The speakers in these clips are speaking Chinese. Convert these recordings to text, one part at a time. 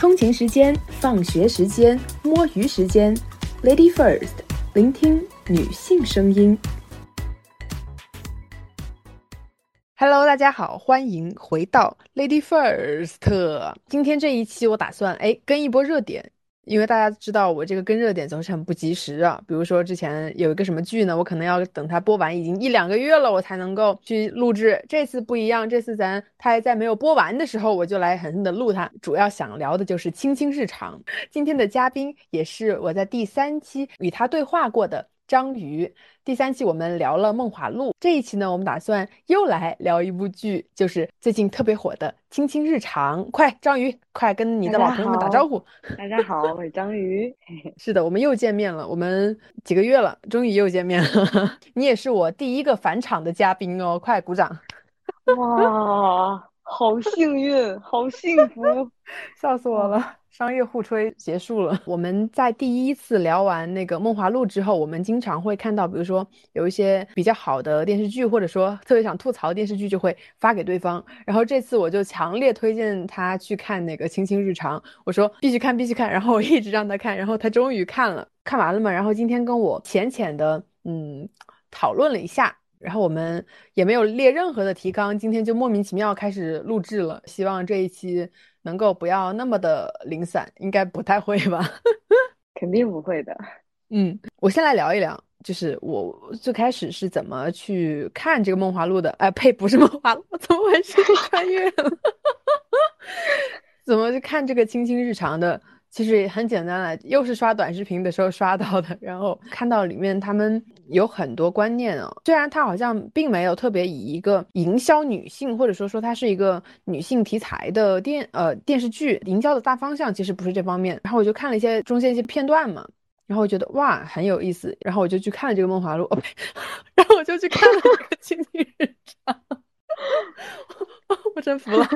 通勤时间、放学时间、摸鱼时间，Lady First，聆听女性声音。Hello，大家好，欢迎回到 Lady First。今天这一期我打算哎跟一波热点。因为大家知道我这个跟热点总是很不及时啊，比如说之前有一个什么剧呢，我可能要等它播完已经一两个月了，我才能够去录制。这次不一样，这次咱它还在没有播完的时候，我就来狠狠的录它。主要想聊的就是青青日常。今天的嘉宾也是我在第三期与他对话过的。章鱼，第三期我们聊了《梦华录》，这一期呢，我们打算又来聊一部剧，就是最近特别火的《青青日常》。快，章鱼，快跟你的老朋友们打招呼。大家好，我是章鱼。是的，我们又见面了，我们几个月了，终于又见面了。你也是我第一个返场的嘉宾哦，快鼓掌！哇，好幸运，好幸福，笑死我了。商业互吹结束了。我们在第一次聊完那个《梦华录》之后，我们经常会看到，比如说有一些比较好的电视剧，或者说特别想吐槽的电视剧，就会发给对方。然后这次我就强烈推荐他去看那个《卿卿日常》，我说必须看，必须看。然后我一直让他看，然后他终于看了，看完了嘛。然后今天跟我浅浅的嗯讨论了一下。然后我们也没有列任何的提纲，今天就莫名其妙开始录制了。希望这一期能够不要那么的零散，应该不太会吧？肯定不会的。嗯，我先来聊一聊，就是我最开始是怎么去看这个《梦华录》的。哎，呸，不是《梦华录》，怎么回事？穿越了？怎么去看这个《青青日常》的？其实也很简单了，又是刷短视频的时候刷到的，然后看到里面他们有很多观念哦。虽然它好像并没有特别以一个营销女性，或者说说它是一个女性题材的电呃电视剧，营销的大方向其实不是这方面。然后我就看了一些中间一些片段嘛，然后我觉得哇很有意思，然后我就去看了这个《梦华录》，哦 然后我就去看了这个《青青日常》，我真服了。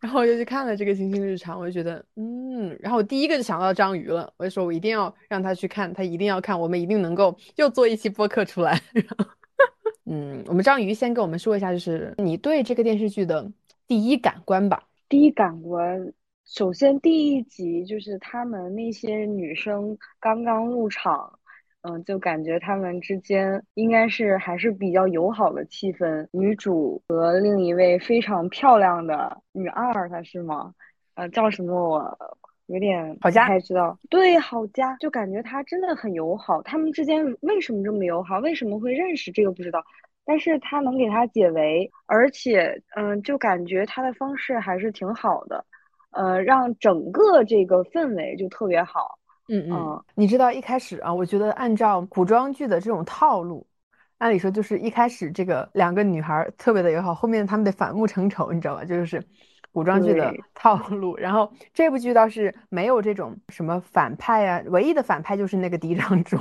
然后我就去看了这个《星星日常》，我就觉得，嗯，然后我第一个就想到章鱼了，我就说我一定要让他去看，他一定要看，我们一定能够又做一期播客出来。嗯，我们章鱼先跟我们说一下，就是你对这个电视剧的第一感官吧。第一感官，首先第一集就是他们那些女生刚刚入场。嗯，就感觉他们之间应该是还是比较友好的气氛。女主和另一位非常漂亮的女二，她是吗？呃，叫什么？我有点好家，不太知道。对，好家，就感觉她真的很友好。他们之间为什么这么友好？为什么会认识？这个不知道。但是他能给他解围，而且，嗯，就感觉他的方式还是挺好的，呃，让整个这个氛围就特别好。嗯嗯，你知道一开始啊，我觉得按照古装剧的这种套路，按理说就是一开始这个两个女孩特别的友好，后面他们得反目成仇，你知道吧？就是古装剧的套路。然后这部剧倒是没有这种什么反派啊，唯一的反派就是那个嫡长主，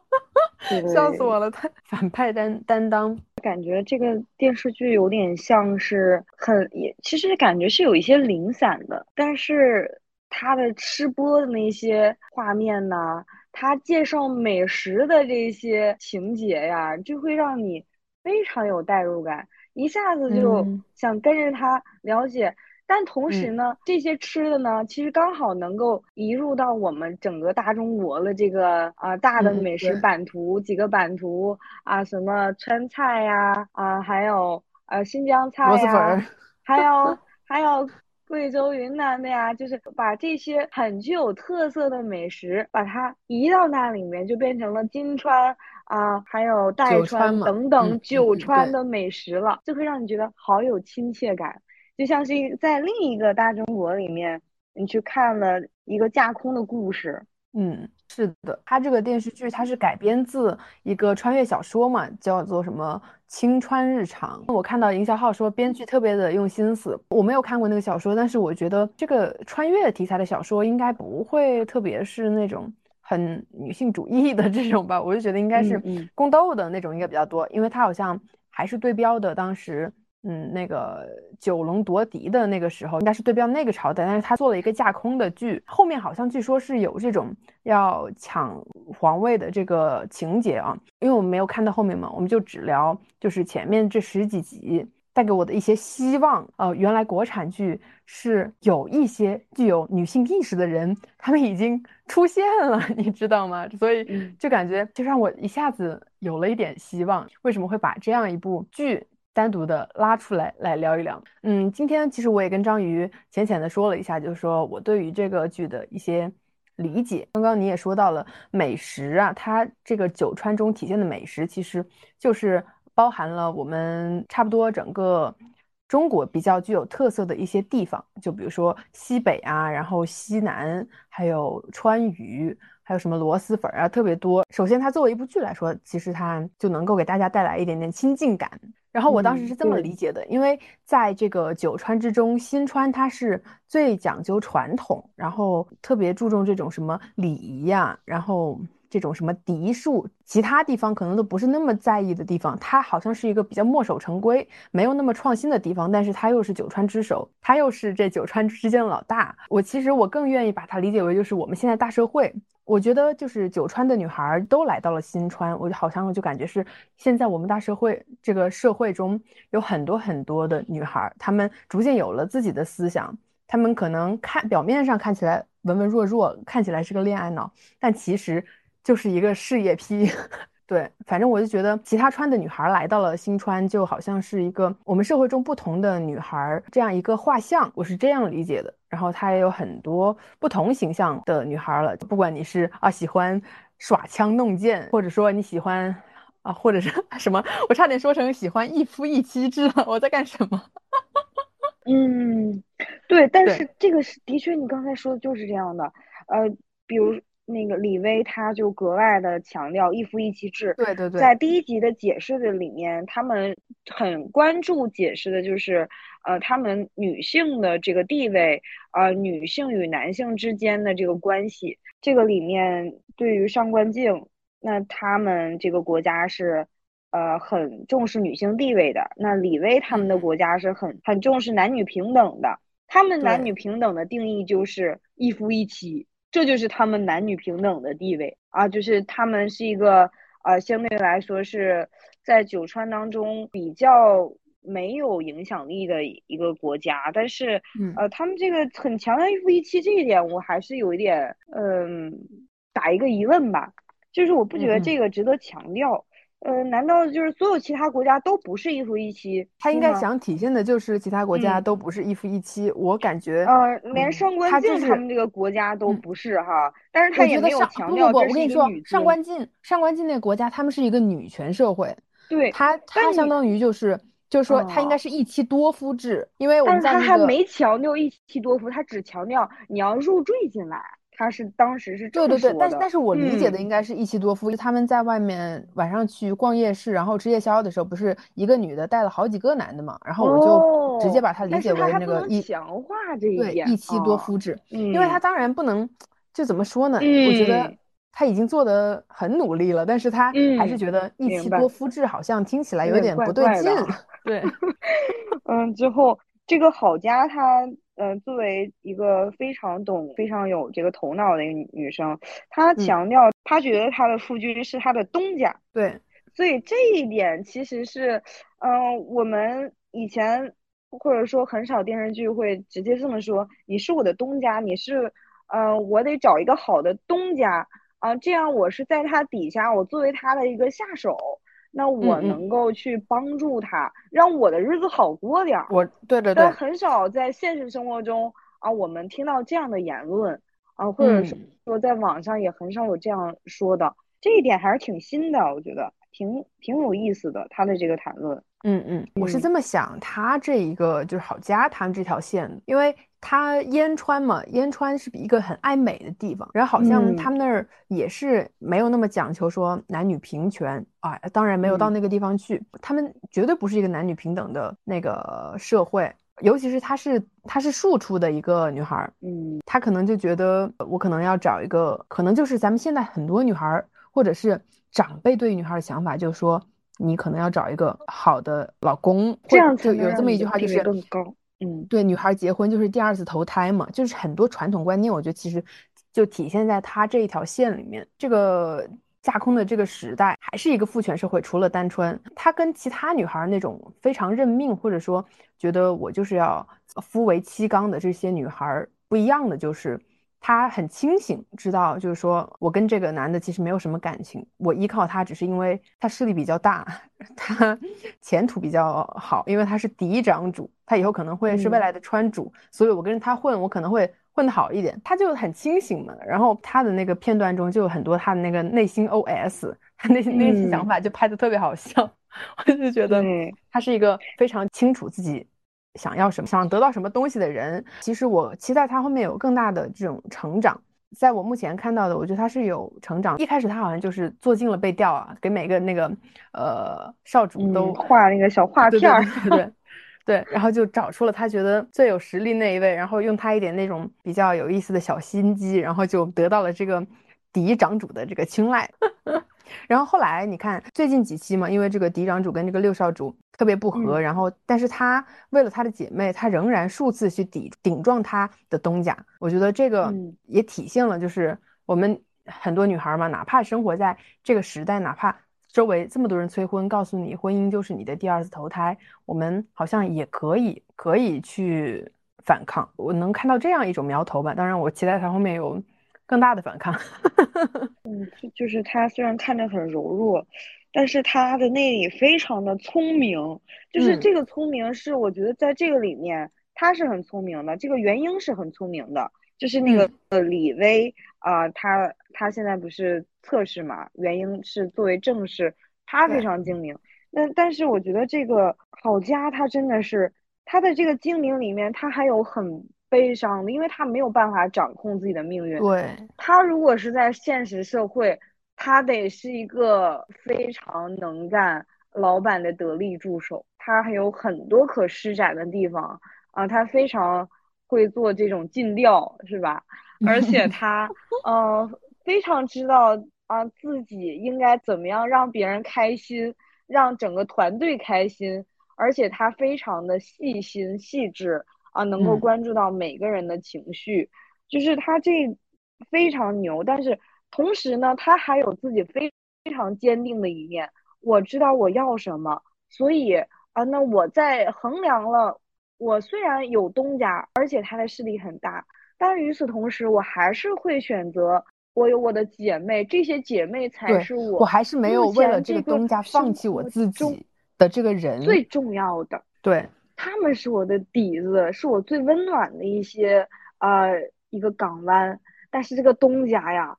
笑死我了，他反派担担当，感觉这个电视剧有点像是很也，其实感觉是有一些零散的，但是。他的吃播的那些画面呢，他介绍美食的这些情节呀，就会让你非常有代入感，一下子就想跟着他了解。但同时呢，这些吃的呢，其实刚好能够移入到我们整个大中国的这个啊大的美食版图，几个版图啊，什么川菜呀，啊，还有呃新疆菜呀，还有 还有。贵州、云南的呀，就是把这些很具有特色的美食，把它移到那里面，就变成了金川啊，还有代川等等九川的美食了，就会让你觉得好有亲切感，就像是在另一个大中国里面，你去看了一个架空的故事。嗯，是的，它这个电视剧它是改编自一个穿越小说嘛，叫做什么？青川日常，我看到营销号说编剧特别的用心思，我没有看过那个小说，但是我觉得这个穿越题材的小说应该不会特别是那种很女性主义的这种吧，我就觉得应该是宫斗的那种应该比较多，因为它好像还是对标的当时。嗯，那个九龙夺嫡的那个时候，应该是对标那个朝代，但是他做了一个架空的剧，后面好像据说是有这种要抢皇位的这个情节啊，因为我们没有看到后面嘛，我们就只聊就是前面这十几集带给我的一些希望。呃，原来国产剧是有一些具有女性意识的人，他们已经出现了，你知道吗？所以就感觉就让我一下子有了一点希望。为什么会把这样一部剧单独的拉出来来聊一聊？嗯，今天其实我也跟章鱼浅浅的说了一下，就是说我对于这个剧的一些理解。刚刚你也说到了美食啊，它这个九川中体现的美食，其实就是。包含了我们差不多整个中国比较具有特色的一些地方，就比如说西北啊，然后西南，还有川渝，还有什么螺蛳粉啊，特别多。首先，它作为一部剧来说，其实它就能够给大家带来一点点亲近感。然后我当时是这么理解的，因为在这个九川之中，新川它是最讲究传统，然后特别注重这种什么礼仪呀，然后。这种什么嫡庶，其他地方可能都不是那么在意的地方，它好像是一个比较墨守成规、没有那么创新的地方。但是它又是九川之首，它又是这九川之间的老大。我其实我更愿意把它理解为就是我们现在大社会。我觉得就是九川的女孩都来到了新川，我就好像就感觉是现在我们大社会这个社会中有很多很多的女孩，她们逐渐有了自己的思想，她们可能看表面上看起来文文弱弱，看起来是个恋爱脑，但其实。就是一个事业批，对，反正我就觉得其他川的女孩来到了新川，就好像是一个我们社会中不同的女孩这样一个画像，我是这样理解的。然后她也有很多不同形象的女孩了，不管你是啊喜欢耍枪弄剑，或者说你喜欢啊，或者是什么，我差点说成喜欢一夫一妻制了，我在干什么？嗯，对，但是这个是的确，你刚才说的就是这样的，呃，比如。那个李薇，他就格外的强调一夫一妻制。对对对，在第一集的解释的里面，他们很关注解释的就是，呃，他们女性的这个地位，呃，女性与男性之间的这个关系。这个里面对于上官静，那他们这个国家是，呃，很重视女性地位的。那李薇他们的国家是很很重视男女平等的。他们男女平等的定义就是一夫一妻。这就是他们男女平等的地位啊，就是他们是一个呃，相对来说是在九川当中比较没有影响力的一个国家，但是呃，他们这个很强的一夫一妻这一点，我还是有一点嗯打一个疑问吧，就是我不觉得这个值得强调。呃，难道就是所有其他国家都不是一夫一妻？他应该想体现的就是其他国家都不是一夫一妻。我感觉，呃，连上官晋他们这个国家都不是哈，但是他也没有强调不不不，我跟你说，上官晋上官晋那个国家，他们是一个女权社会。对，他他相当于就是就是说他应该是一妻多夫制，因为我们在他还没强调一妻多夫，他只强调你要入赘进来。他是当时是对对对，但是但是我理解的应该是一妻多夫，他们在外面晚上去逛夜市，然后吃夜宵的时候，不是一个女的带了好几个男的嘛？然后我就直接把它理解为那个一强化这一对一妻多夫制，因为他当然不能就怎么说呢？我觉得他已经做的很努力了，但是他还是觉得一妻多夫制好像听起来有点不对劲。对，嗯，之后这个郝佳他。嗯，作为一个非常懂、非常有这个头脑的一个女生，她强调，她觉得她的夫君是她的东家。对，所以这一点其实是，嗯，我们以前或者说很少电视剧会直接这么说：“你是我的东家，你是，嗯，我得找一个好的东家啊，这样我是在他底下，我作为他的一个下手。”那我能够去帮助他，让我的日子好过点儿。我对对对，但很少在现实生活中啊，我们听到这样的言论啊，或者是说在网上也很少有这样说的。这一点还是挺新的，我觉得挺挺有意思的。他的这个谈论，嗯嗯，我是这么想，他这一个就是郝家他们这条线，因为。他燕川嘛，燕川是一个很爱美的地方，然后好像他们那儿也是没有那么讲求说男女平权啊，当然没有到那个地方去，他们绝对不是一个男女平等的那个社会，尤其是她是她是庶出的一个女孩，嗯，她可能就觉得我可能要找一个，可能就是咱们现在很多女孩或者是长辈对于女孩的想法，就是说你可能要找一个好的老公，这样子有这么一句话就是更高。嗯，对，女孩结婚就是第二次投胎嘛，就是很多传统观念，我觉得其实就体现在她这一条线里面。这个架空的这个时代还是一个父权社会，除了单纯，她跟其他女孩那种非常认命，或者说觉得我就是要夫为妻纲的这些女孩不一样的，就是她很清醒，知道就是说我跟这个男的其实没有什么感情，我依靠他只是因为他势力比较大，他前途比较好，因为他是嫡长主，他以后可能会是未来的川主，所以我跟着他混，我可能会。混得好一点，他就很清醒嘛。然后他的那个片段中就有很多他的那个内心 OS，他内心内心想法就拍的特别好笑。我就觉得他是一个非常清楚自己想要什么、想得到什么东西的人。其实我期待他后面有更大的这种成长。在我目前看到的，我觉得他是有成长。一开始他好像就是做尽了被调啊，给每个那个呃少主都画那个小画片儿。对。对，然后就找出了他觉得最有实力那一位，然后用他一点那种比较有意思的小心机，然后就得到了这个嫡长主的这个青睐。然后后来你看最近几期嘛，因为这个嫡长主跟这个六少主特别不和，然后但是他为了他的姐妹，他仍然数次去抵顶撞他的东家。我觉得这个也体现了，就是我们很多女孩嘛，哪怕生活在这个时代，哪怕。周围这么多人催婚，告诉你婚姻就是你的第二次投胎，我们好像也可以可以去反抗。我能看到这样一种苗头吧？当然，我期待他后面有更大的反抗。嗯，就是他虽然看着很柔弱，但是他的内里非常的聪明。就是这个聪明是我觉得在这个里面他是很聪明的，这个元英是很聪明的。就是那个呃李薇啊，他他现在不是测试嘛？元英是作为正式，他非常精明。那但是我觉得这个郝佳他真的是他的这个精明里面，他还有很悲伤的，因为他没有办法掌控自己的命运。对，他如果是在现实社会，他得是一个非常能干老板的得力助手，他还有很多可施展的地方啊，他非常。会做这种尽调是吧？而且 他，嗯，非常知道啊自己应该怎么样让别人开心，让整个团队开心。而且他非常的细心细致啊，能够关注到每个人的情绪，就是他这非常牛。但是同时呢，他还有自己非非常坚定的一面。我知道我要什么，所以啊，那我在衡量了。我虽然有东家，而且他的势力很大，但是与此同时，我还是会选择我有我的姐妹，这些姐妹才是我。我还是没有为了这个东家放弃我自己的这个人最重要的。对，他们是我的底子，是我最温暖的一些呃一个港湾。但是这个东家呀，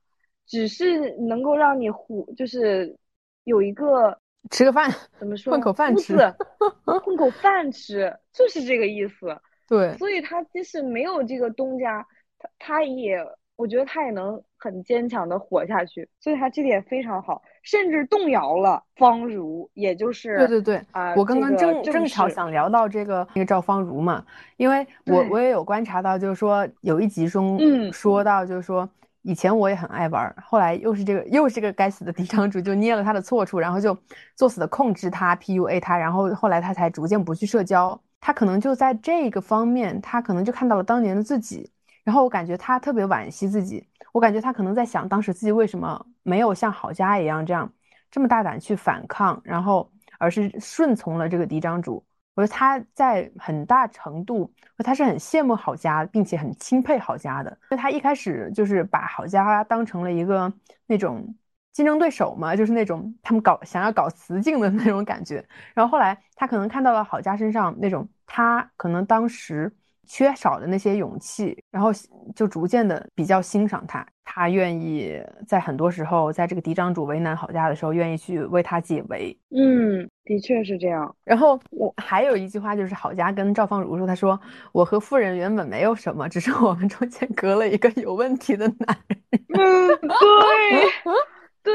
只是能够让你糊，就是有一个。吃个饭，怎么说？混口饭吃，混口饭吃，就是这个意思。对，所以他即使没有这个东家，他他也，我觉得他也能很坚强的活下去。所以他这点非常好，甚至动摇了方如，也就是对对对啊，我刚刚正正巧想聊到这个那个赵方如嘛，因为我我也有观察到，就是说有一集中说到，就是说。以前我也很爱玩，后来又是这个，又是这个该死的嫡长主就捏了他的错处，然后就作死的控制他，PUA 他，然后后来他才逐渐不去社交。他可能就在这个方面，他可能就看到了当年的自己，然后我感觉他特别惋惜自己，我感觉他可能在想当时自己为什么没有像郝佳一样这样这么大胆去反抗，然后而是顺从了这个嫡长主。我觉得他在很大程度，他是很羡慕郝佳，并且很钦佩郝佳的。因为他一开始就是把郝佳当成了一个那种竞争对手嘛，就是那种他们搞想要搞雌竞的那种感觉。然后后来他可能看到了郝佳身上那种他可能当时。缺少的那些勇气，然后就逐渐的比较欣赏他。他愿意在很多时候，在这个嫡长主为难郝家的时候，愿意去为他解围。嗯，的确是这样。然后我还有一句话，就是郝家跟赵芳如说：“他说我和夫人原本没有什么，只是我们中间隔了一个有问题的男人。”嗯，对，对。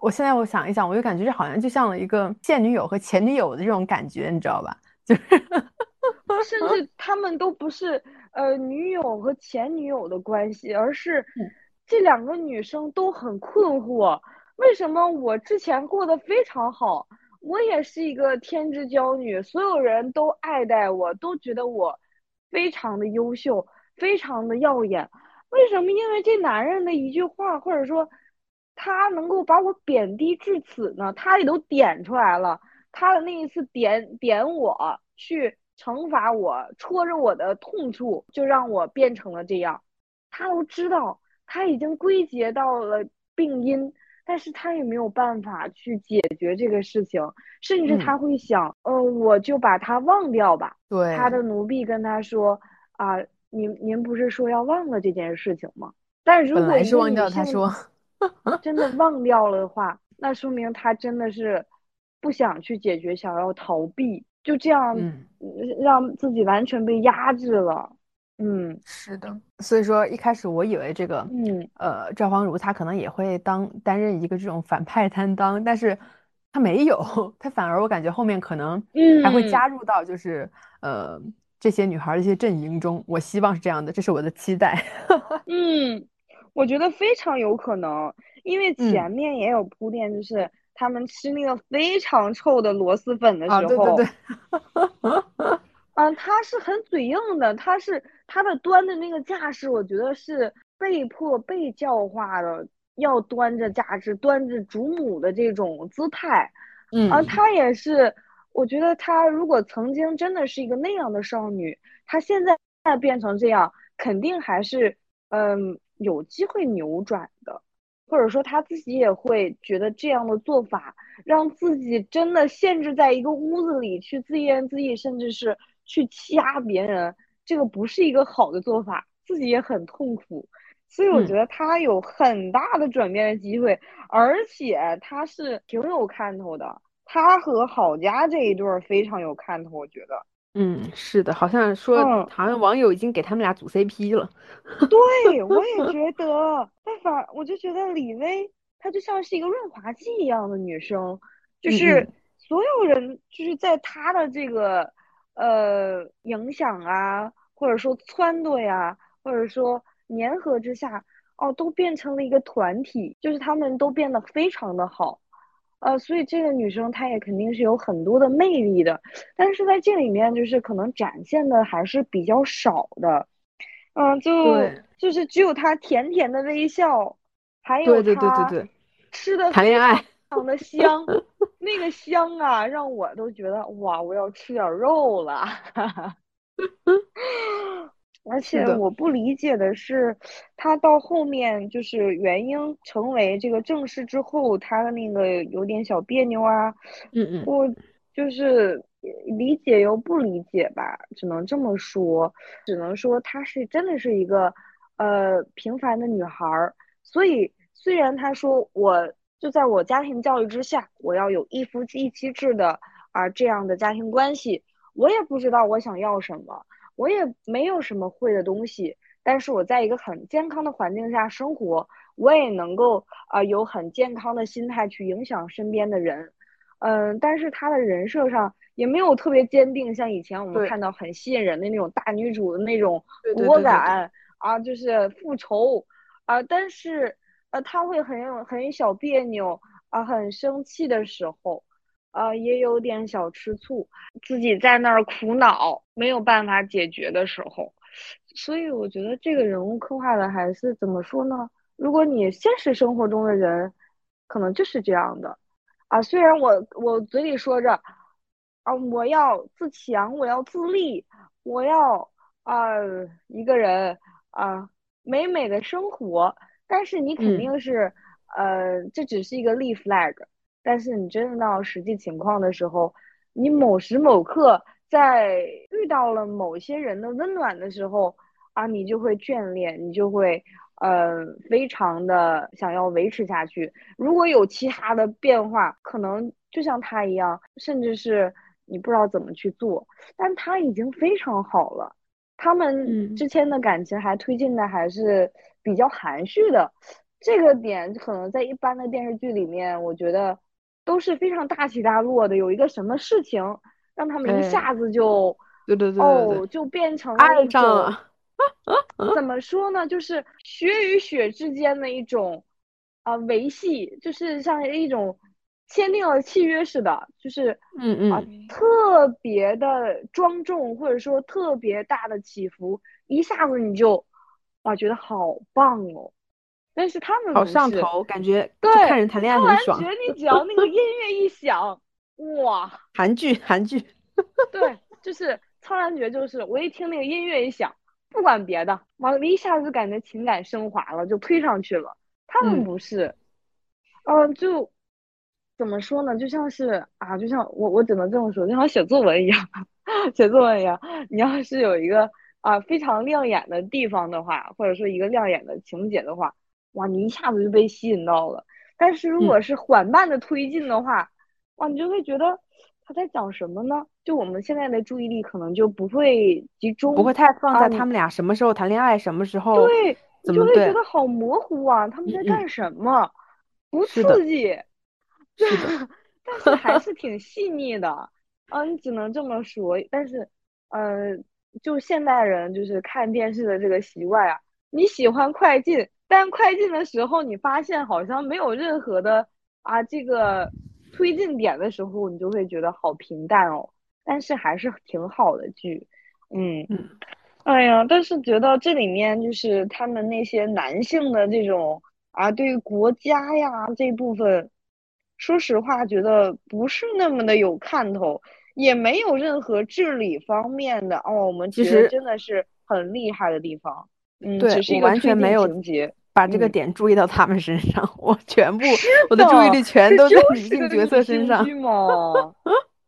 我现在我想一想，我就感觉这好像就像了一个现女友和前女友的这种感觉，你知道吧？就是。甚至他们都不是呃女友和前女友的关系，而是这两个女生都很困惑，为什么我之前过得非常好，我也是一个天之骄女，所有人都爱戴我，都觉得我非常的优秀，非常的耀眼，为什么？因为这男人的一句话，或者说他能够把我贬低至此呢？他也都点出来了，他的那一次点点我去惩罚我，戳着我的痛处，就让我变成了这样。他都知道，他已经归结到了病因，但是他也没有办法去解决这个事情，甚至他会想，呃，我就把他忘掉吧。对，他的奴婢跟他说，啊，您您不是说要忘了这件事情吗？但如果是忘掉，他说。真的忘掉了的话，那说明他真的是不想去解决，想要逃避，就这样让自己完全被压制了。嗯，是的。所以说一开始我以为这个，嗯，呃，赵芳如她可能也会当担任一个这种反派担当，但是她没有，她反而我感觉后面可能还会加入到就是呃这些女孩的一些阵营中。我希望是这样的，这是我的期待。嗯。我觉得非常有可能，因为前面也有铺垫，就是他们吃那个非常臭的螺蛳粉的时候，对对对，嗯，他是很嘴硬的，他是他的端的那个架势，我觉得是被迫被教化的，要端着架势，端着主母的这种姿态，嗯，而他也是，我觉得他如果曾经真的是一个那样的少女，她现在变成这样，肯定还是，嗯。有机会扭转的，或者说他自己也会觉得这样的做法让自己真的限制在一个屋子里去自言自语，甚至是去掐别人，这个不是一个好的做法，自己也很痛苦。所以我觉得他有很大的转变的机会，而且他是挺有看头的。他和郝佳这一对非常有看头，我觉得。嗯，是的，好像说，好像网友已经给他们俩组 CP 了。对，我也觉得，但反我就觉得李薇她就像是一个润滑剂一样的女生，就是所有人就是在她的这个呃影响啊，或者说撺掇呀，或者说粘合之下，哦，都变成了一个团体，就是他们都变得非常的好。呃，所以这个女生她也肯定是有很多的魅力的，但是在这里面就是可能展现的还是比较少的，嗯，就就是只有她甜甜的微笑，还有她吃的谈恋爱非常的香，那个香啊，让我都觉得哇，我要吃点肉了。而且我不理解的是，他到后面就是元英成为这个正室之后，他的那个有点小别扭啊。嗯嗯。我就是理解又不理解吧，只能这么说，只能说她是真的是一个呃平凡的女孩儿。所以虽然她说我就在我家庭教育之下，我要有一夫一妻制的啊这样的家庭关系，我也不知道我想要什么。我也没有什么会的东西，但是我在一个很健康的环境下生活，我也能够啊有很健康的心态去影响身边的人，嗯，但是他的人设上也没有特别坚定，像以前我们看到很吸引人的那种大女主的那种果敢啊，就是复仇。啊，但是呃他会很很小别扭啊，很生气的时候。呃，也有点小吃醋，自己在那儿苦恼，没有办法解决的时候，所以我觉得这个人物刻画的还是怎么说呢？如果你现实生活中的人，可能就是这样的啊。虽然我我嘴里说着啊，我要自强，我要自立，我要啊一个人啊美美的生活，但是你肯定是呃，这只是一个立 flag。但是你真的到实际情况的时候，你某时某刻在遇到了某些人的温暖的时候啊，你就会眷恋，你就会呃非常的想要维持下去。如果有其他的变化，可能就像他一样，甚至是你不知道怎么去做，但他已经非常好了。他们之间的感情还推进的还是比较含蓄的，这个点可能在一般的电视剧里面，我觉得。都是非常大起大落的，有一个什么事情让他们一下子就，对对对哦，就变成爱上了，怎么说呢？就是血与血之间的一种啊维系，就是像一种签订了契约似的，就是嗯嗯啊特别的庄重，或者说特别大的起伏，一下子你就啊觉得好棒哦。但是他们好上头，感觉对看人谈恋爱很爽。觉得你只要那个 音乐一响，哇，韩剧韩剧，对，就是《苍兰诀》，就是我一听那个音乐一响，不管别的，完了，一下子感觉情感升华了，就推上去了。他们不是，嗯，就怎么说呢？就像是啊，就像我我只能这么说，就像写作文一样，写作文一样。你要是有一个啊非常亮眼的地方的话，或者说一个亮眼的情节的话，哇，你一下子就被吸引到了。但是如果是缓慢的推进的话，哇，你就会觉得他在讲什么呢？就我们现在的注意力可能就不会集中，不会太放在他们俩什么时候谈恋爱，什么时候对。就会觉得好模糊啊！他们在干什么？不刺激，对，但是还 是挺细腻的。嗯，你只能这么说。但是，呃，就现代人就是看电视的这个习惯啊，你喜欢快进，但快进的时候，你发现好像没有任何的啊这个推进点的时候，你就会觉得好平淡哦。但是还是挺好的剧，嗯。哎呀，但是觉得这里面就是他们那些男性的这种啊，对于国家呀这部分，说实话，觉得不是那么的有看头，也没有任何治理方面的哦。我们其实真的是很厉害的地方，嗯，对，我完全没有情节把这个点注意到他们身上，我全部我的注意力全都在女性角色身上。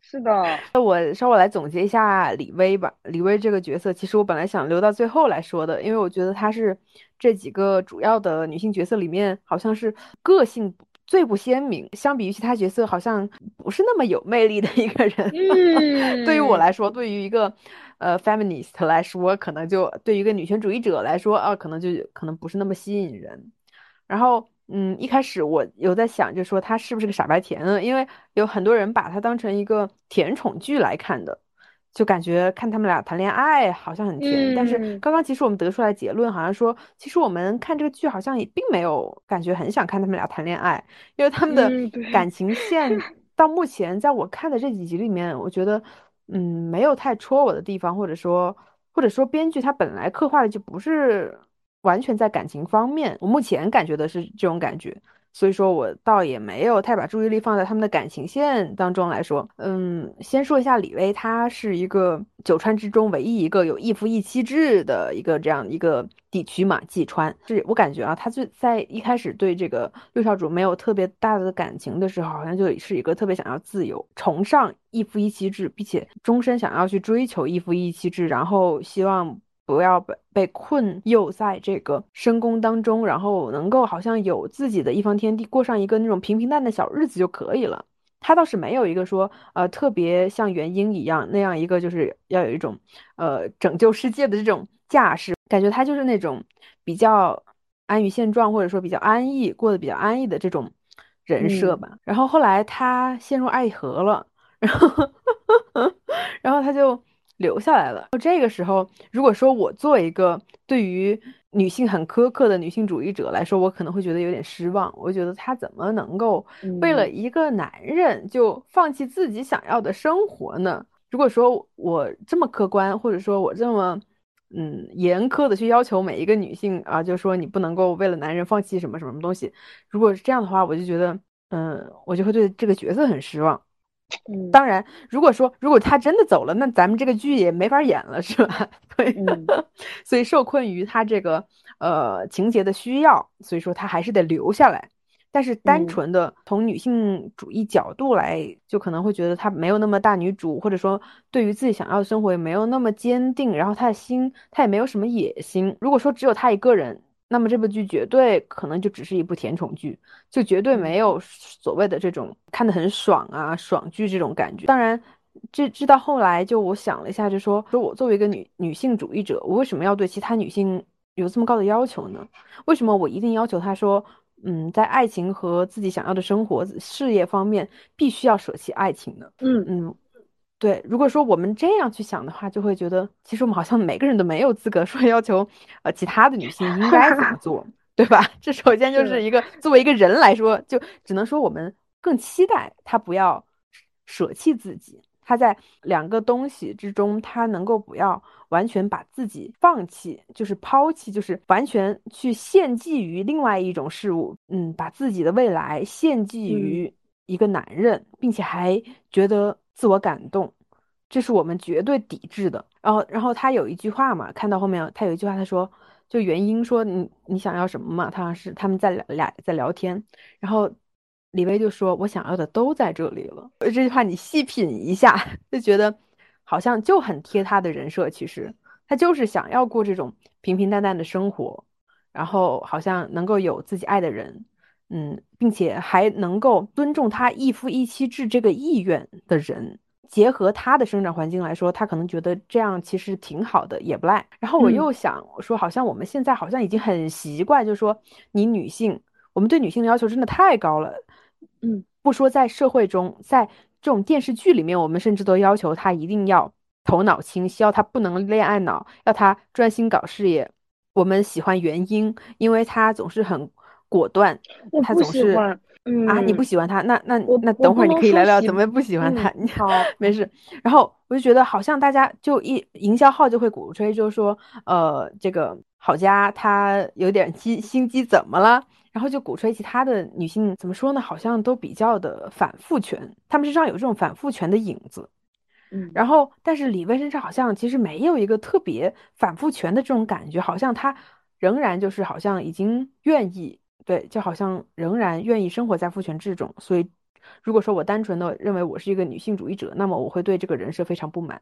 是的，那我稍微来总结一下李薇吧。李薇这个角色，其实我本来想留到最后来说的，因为我觉得她是这几个主要的女性角色里面，好像是个性最不鲜明。相比于其他角色，好像不是那么有魅力的一个人。对于我来说，对于一个呃 feminist 来说，可能就对于一个女权主义者来说啊，可能就可能不是那么吸引人。然后。嗯，一开始我有在想，就说他是不是个傻白甜呢？因为有很多人把他当成一个甜宠剧来看的，就感觉看他们俩谈恋爱好像很甜。但是刚刚其实我们得出来结论，好像说其实我们看这个剧好像也并没有感觉很想看他们俩谈恋爱，因为他们的感情线 到目前在我看的这几集里面，我觉得嗯没有太戳我的地方，或者说或者说编剧他本来刻画的就不是。完全在感情方面，我目前感觉的是这种感觉，所以说我倒也没有太把注意力放在他们的感情线当中来说。嗯，先说一下李薇，她是一个九川之中唯一一个有一夫一妻制的一个这样一个地区嘛，济川。是我感觉啊，她最在一开始对这个六少主没有特别大的感情的时候，好像就是一个特别想要自由、崇尚一夫一妻制，并且终身想要去追求一夫一妻制，然后希望。不要被被困囿在这个深宫当中，然后能够好像有自己的一方天地，过上一个那种平平淡的小日子就可以了。他倒是没有一个说，呃，特别像元婴一样那样一个，就是要有一种，呃，拯救世界的这种架势。感觉他就是那种比较安于现状，或者说比较安逸，过得比较安逸的这种人设吧。然后后来他陷入爱河了，然后，然后他就。留下来了。这个时候，如果说我做一个对于女性很苛刻的女性主义者来说，我可能会觉得有点失望。我觉得她怎么能够为了一个男人就放弃自己想要的生活呢？如果说我这么客观，或者说我这么嗯严苛的去要求每一个女性啊，就说你不能够为了男人放弃什么什么东西。如果是这样的话，我就觉得嗯，我就会对这个角色很失望。当然，如果说如果他真的走了，那咱们这个剧也没法演了，是吧？对，所以受困于他这个呃情节的需要，所以说他还是得留下来。但是单纯的从女性主义角度来，就可能会觉得他没有那么大女主，或者说对于自己想要的生活也没有那么坚定，然后他的心他也没有什么野心。如果说只有他一个人。那么这部剧绝对可能就只是一部甜宠剧，就绝对没有所谓的这种看得很爽啊爽剧这种感觉。当然，这这到后来就我想了一下，就说说我作为一个女女性主义者，我为什么要对其他女性有这么高的要求呢？为什么我一定要求她说，嗯，在爱情和自己想要的生活、事业方面必须要舍弃爱情呢？嗯嗯。对，如果说我们这样去想的话，就会觉得其实我们好像每个人都没有资格说要求，呃，其他的女性应该怎么 做，对吧？这首先就是一个作为一个人来说，就只能说我们更期待她不要舍弃自己，她他在两个东西之中，他能够不要完全把自己放弃，就是抛弃，就是完全去献祭于另外一种事物，嗯，把自己的未来献祭于一个男人，并且还觉得自我感动，这是我们绝对抵制的。然后，然后他有一句话嘛，看到后面他有一句话，他说，就原因说你你想要什么嘛？他是他们在俩在聊天，然后。李薇就说：“我想要的都在这里了。”这句话你细品一下，就觉得好像就很贴他的人设。其实他就是想要过这种平平淡淡的生活，然后好像能够有自己爱的人，嗯，并且还能够尊重他一夫一妻制这个意愿的人。结合他的生长环境来说，他可能觉得这样其实挺好的，也不赖。然后我又想说，好像我们现在好像已经很习惯，就是说你女性，我们对女性的要求真的太高了。嗯，不说在社会中，在这种电视剧里面，我们甚至都要求他一定要头脑清晰，要他不能恋爱脑，要他专心搞事业。我们喜欢元英，因为他总是很果断。他总是啊，你不喜欢他？那那那等会儿你可以聊聊怎么不喜欢他。好，没事。然后我就觉得好像大家就一营销号就会鼓吹，就是说，呃，这个郝佳她有点心心机，怎么了？然后就鼓吹其他的女性，怎么说呢？好像都比较的反复权，他们身上有这种反复权的影子。嗯，然后但是李薇身上好像其实没有一个特别反复权的这种感觉，好像她仍然就是好像已经愿意对，就好像仍然愿意生活在父权制中。所以如果说我单纯的认为我是一个女性主义者，那么我会对这个人设非常不满。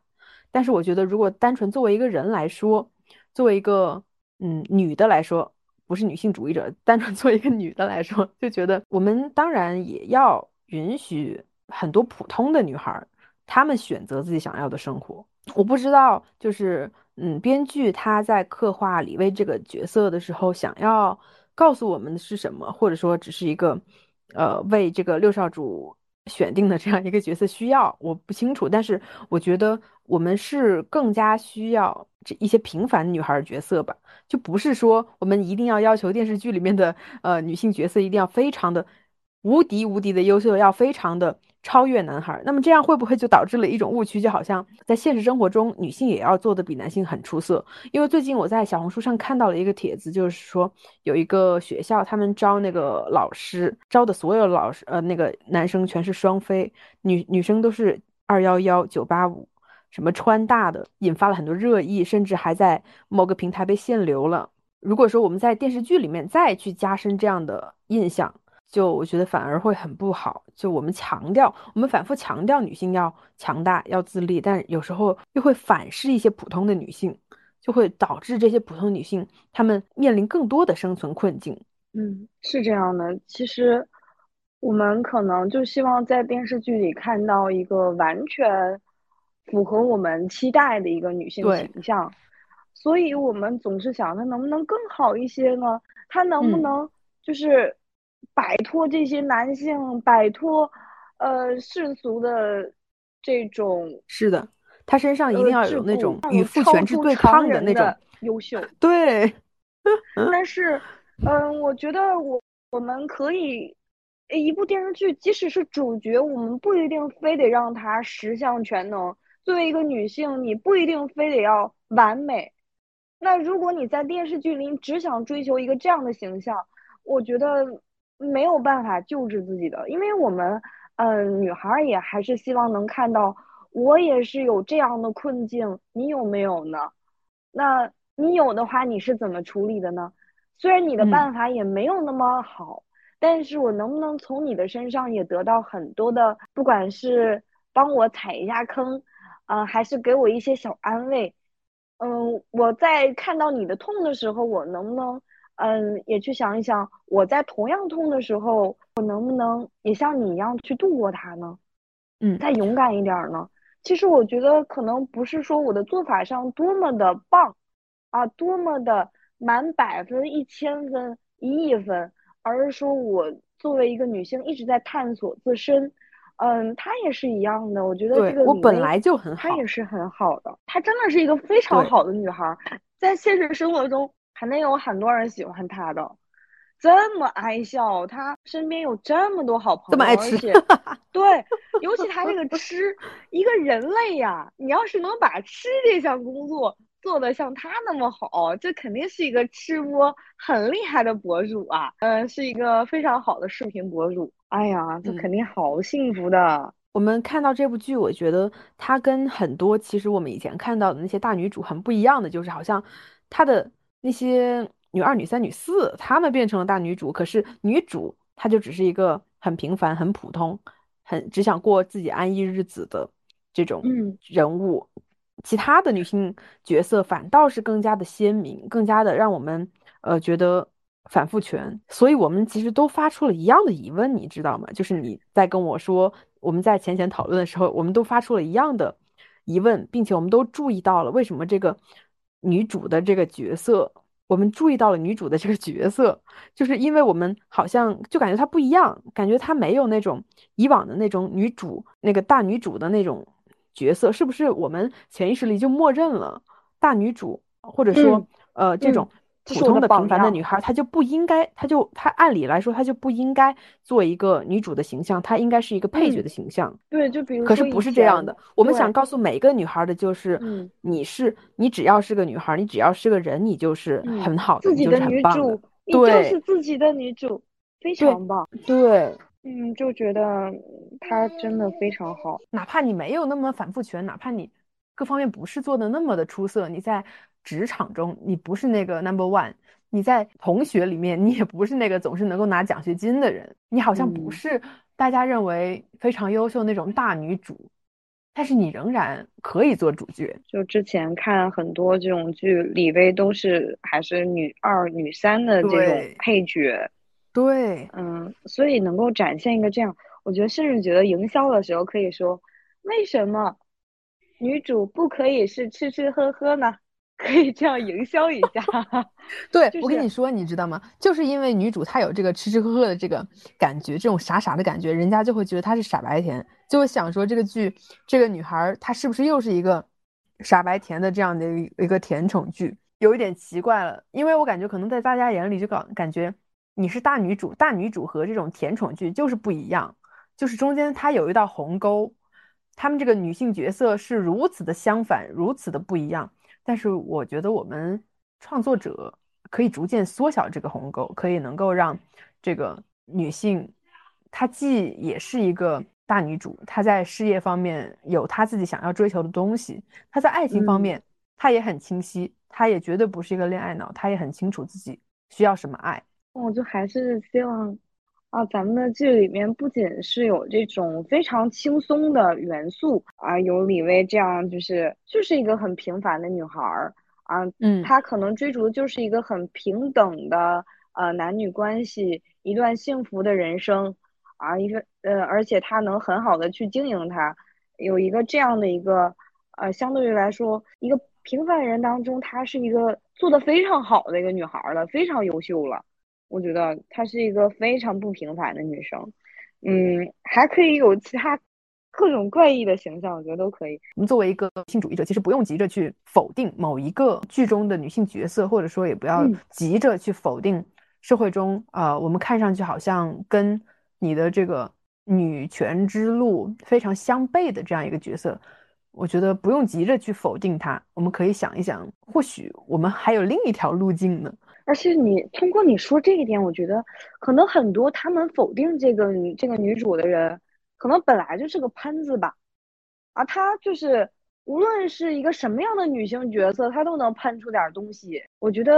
但是我觉得如果单纯作为一个人来说，作为一个嗯女的来说。不是女性主义者，单纯做一个女的来说，就觉得我们当然也要允许很多普通的女孩，她们选择自己想要的生活。我不知道，就是嗯，编剧他在刻画李薇这个角色的时候，想要告诉我们的是什么，或者说只是一个，呃，为这个六少主选定的这样一个角色需要，我不清楚。但是我觉得我们是更加需要这一些平凡女孩角色吧。就不是说我们一定要要求电视剧里面的呃女性角色一定要非常的无敌无敌的优秀，要非常的超越男孩。那么这样会不会就导致了一种误区？就好像在现实生活中，女性也要做的比男性很出色。因为最近我在小红书上看到了一个帖子，就是说有一个学校他们招那个老师，招的所有老师呃那个男生全是双非，女女生都是二幺幺九八五。什么川大的引发了很多热议，甚至还在某个平台被限流了。如果说我们在电视剧里面再去加深这样的印象，就我觉得反而会很不好。就我们强调，我们反复强调女性要强大、要自立，但有时候又会反噬一些普通的女性，就会导致这些普通女性她们面临更多的生存困境。嗯，是这样的。其实我们可能就希望在电视剧里看到一个完全。符合我们期待的一个女性形象，所以我们总是想她能不能更好一些呢？她能不能就是摆脱这些男性，摆脱呃世俗的这种？是的，他身上一定要有那种与父权制对抗的那种优秀。对，但是，嗯，我觉得我我们可以，一部电视剧，即使是主角，我们不一定非得让他十项全能。作为一个女性，你不一定非得要完美。那如果你在电视剧里只想追求一个这样的形象，我觉得没有办法救治自己的。因为我们，嗯，女孩也还是希望能看到，我也是有这样的困境，你有没有呢？那你有的话，你是怎么处理的呢？虽然你的办法也没有那么好，但是我能不能从你的身上也得到很多的，不管是帮我踩一下坑。呃，还是给我一些小安慰。嗯，我在看到你的痛的时候，我能不能，嗯，也去想一想，我在同样痛的时候，我能不能也像你一样去度过它呢？嗯，再勇敢一点呢？其实我觉得可能不是说我的做法上多么的棒，啊，多么的满百分、一千分、一亿分，而是说我作为一个女性一直在探索自身。嗯，她也是一样的。我觉得这个我本来就很好，她也是很好的。她真的是一个非常好的女孩，在现实生活中还能有很多人喜欢他的。这么爱笑，他身边有这么多好朋友，这么爱吃，对，尤其他这个吃，一个人类呀，你要是能把吃这项工作做得像他那么好，这肯定是一个吃播很厉害的博主啊，嗯，是一个非常好的视频博主。哎呀，这肯定好幸福的。我们看到这部剧，我觉得它跟很多其实我们以前看到的那些大女主很不一样的，就是好像她的那些。女二、女三、女四，她们变成了大女主，可是女主她就只是一个很平凡、很普通、很只想过自己安逸日子的这种人物。其他的女性角色反倒是更加的鲜明，更加的让我们呃觉得反复权。所以我们其实都发出了一样的疑问，你知道吗？就是你在跟我说我们在浅浅讨论的时候，我们都发出了一样的疑问，并且我们都注意到了为什么这个女主的这个角色。我们注意到了女主的这个角色，就是因为我们好像就感觉她不一样，感觉她没有那种以往的那种女主那个大女主的那种角色，是不是？我们潜意识里就默认了大女主，或者说呃这种。普通的平凡的女孩，她就不应该，她就她按理来说，她就不应该做一个女主的形象，她应该是一个配角的形象。对，就比如可是不是这样的。我们想告诉每一个女孩的就是，你是你只要是个女孩，你只要是个人，你就是很好的，就是很棒的。对，就是自己的女主，非常棒。对，嗯，就觉得她真的非常好。哪怕你没有那么反复权，哪怕你各方面不是做的那么的出色，你在。职场中，你不是那个 number one；你在同学里面，你也不是那个总是能够拿奖学金的人。你好像不是大家认为非常优秀那种大女主，但是你仍然可以做主角。就之前看很多这种剧，李薇都是还是女二、女三的这种配角。对，嗯，所以能够展现一个这样，我觉得甚至觉得营销的时候可以说，为什么女主不可以是吃吃喝喝呢？可以这样营销一下，对我跟你说，你知道吗？就是因为女主她有这个吃吃喝喝的这个感觉，这种傻傻的感觉，人家就会觉得她是傻白甜，就会想说这个剧这个女孩她是不是又是一个傻白甜的这样的一个甜宠剧，有一点奇怪了。因为我感觉可能在大家眼里就感感觉你是大女主，大女主和这种甜宠剧就是不一样，就是中间它有一道鸿沟，他们这个女性角色是如此的相反，如此的不一样。但是我觉得我们创作者可以逐渐缩小这个鸿沟，可以能够让这个女性，她既也是一个大女主，她在事业方面有她自己想要追求的东西，她在爱情方面她也很清晰，她也绝对不是一个恋爱脑，她也很清楚自己需要什么爱。我就还是希望。啊，咱们的剧里面不仅是有这种非常轻松的元素啊，有李薇这样就是就是一个很平凡的女孩儿啊，嗯，她可能追逐的就是一个很平等的呃男女关系，一段幸福的人生啊，一个呃，而且她能很好的去经营它，有一个这样的一个呃，相对于来说一个平凡人当中，她是一个做的非常好的一个女孩了，非常优秀了。我觉得她是一个非常不平凡的女生，嗯，还可以有其他各种怪异的形象，我觉得都可以。我们作为一个女性主义者，其实不用急着去否定某一个剧中的女性角色，或者说也不要急着去否定社会中啊，我们看上去好像跟你的这个女权之路非常相悖的这样一个角色，我觉得不用急着去否定她，我们可以想一想，或许我们还有另一条路径呢。而且你通过你说这一点，我觉得可能很多他们否定这个女这个女主的人，可能本来就是个喷子吧，啊，她就是无论是一个什么样的女性角色，她都能喷出点东西。我觉得，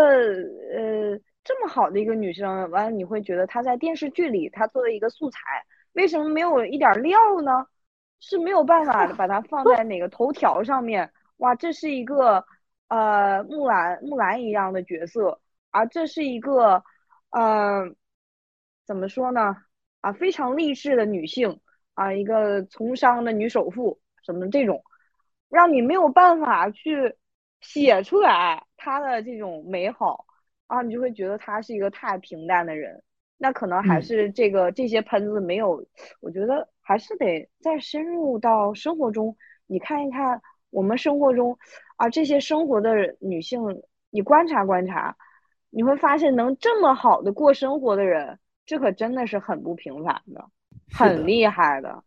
呃，这么好的一个女生，完了你会觉得她在电视剧里她作为一个素材，为什么没有一点料呢？是没有办法把它放在哪个头条上面？哇，这是一个呃木兰木兰一样的角色。啊，这是一个，呃，怎么说呢？啊，非常励志的女性啊，一个从商的女首富，什么这种，让你没有办法去写出来她的这种美好啊，你就会觉得她是一个太平淡的人。那可能还是这个这些喷子没有，我觉得还是得再深入到生活中，你看一看我们生活中啊这些生活的女性，你观察观察。你会发现能这么好的过生活的人，这可真的是很不平凡的，很厉害的。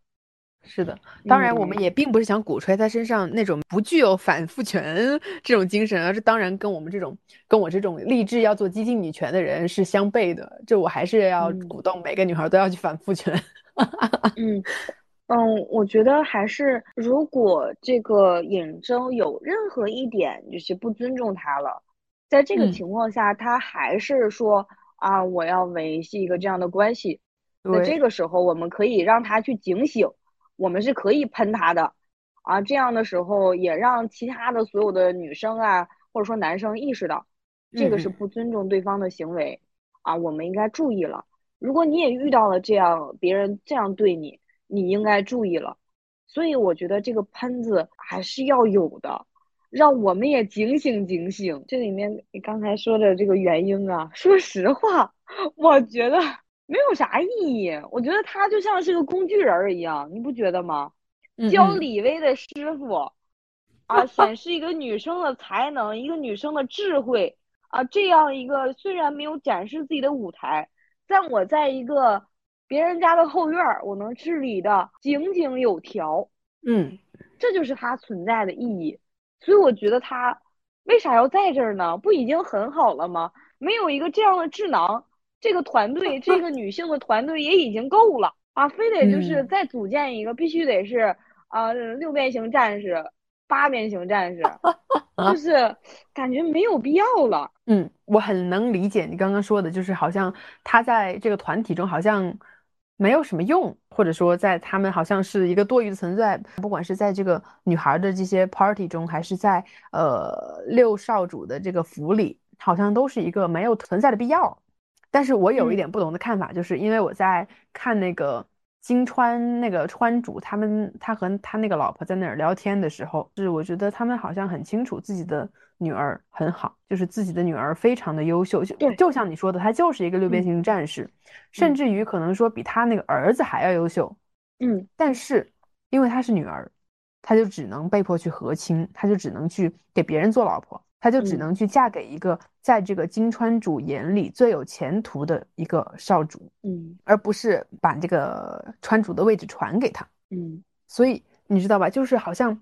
是的，当然我们也并不是想鼓吹他身上那种不具有反父权这种精神，而是当然跟我们这种跟我这种立志要做激进女权的人是相悖的。就我还是要鼓动每个女孩都要去反父权。嗯 嗯，我觉得还是如果这个尹征有任何一点就是不尊重他了，在这个情况下，他还是说啊，我要维系一个这样的关系，那这个时候我们可以让他去警醒。我们是可以喷他的，啊，这样的时候也让其他的所有的女生啊，或者说男生意识到，这个是不尊重对方的行为，啊，我们应该注意了。如果你也遇到了这样别人这样对你，你应该注意了。所以我觉得这个喷子还是要有的，让我们也警醒警醒。这里面你刚才说的这个原因啊，说实话，我觉得。没有啥意义，我觉得他就像是个工具人一样，你不觉得吗？教李薇的师傅，啊，显示一个女生的才能，一个女生的智慧啊，这样一个虽然没有展示自己的舞台，但我在一个别人家的后院，我能治理的井井有条，嗯，这就是他存在的意义。所以我觉得他为啥要在这儿呢？不已经很好了吗？没有一个这样的智囊。这个团队，这个女性的团队也已经够了啊，非得就是再组建一个，必须得是啊六边形战士、八边形战士，就是感觉没有必要了。嗯，我很能理解你刚刚说的，就是好像他在这个团体中好像没有什么用，或者说在他们好像是一个多余的存在，不管是在这个女孩的这些 party 中，还是在呃六少主的这个府里，好像都是一个没有存在的必要。但是我有一点不同的看法，就是因为我在看那个金川那个川主他们，他和他那个老婆在那儿聊天的时候，是我觉得他们好像很清楚自己的女儿很好，就是自己的女儿非常的优秀，就就像你说的，她就是一个六边形战士，甚至于可能说比他那个儿子还要优秀。嗯，但是因为她是女儿，她就只能被迫去和亲，她就只能去给别人做老婆。她就只能去嫁给一个在这个金川主眼里最有前途的一个少主，嗯，而不是把这个川主的位置传给他，嗯，所以你知道吧？就是好像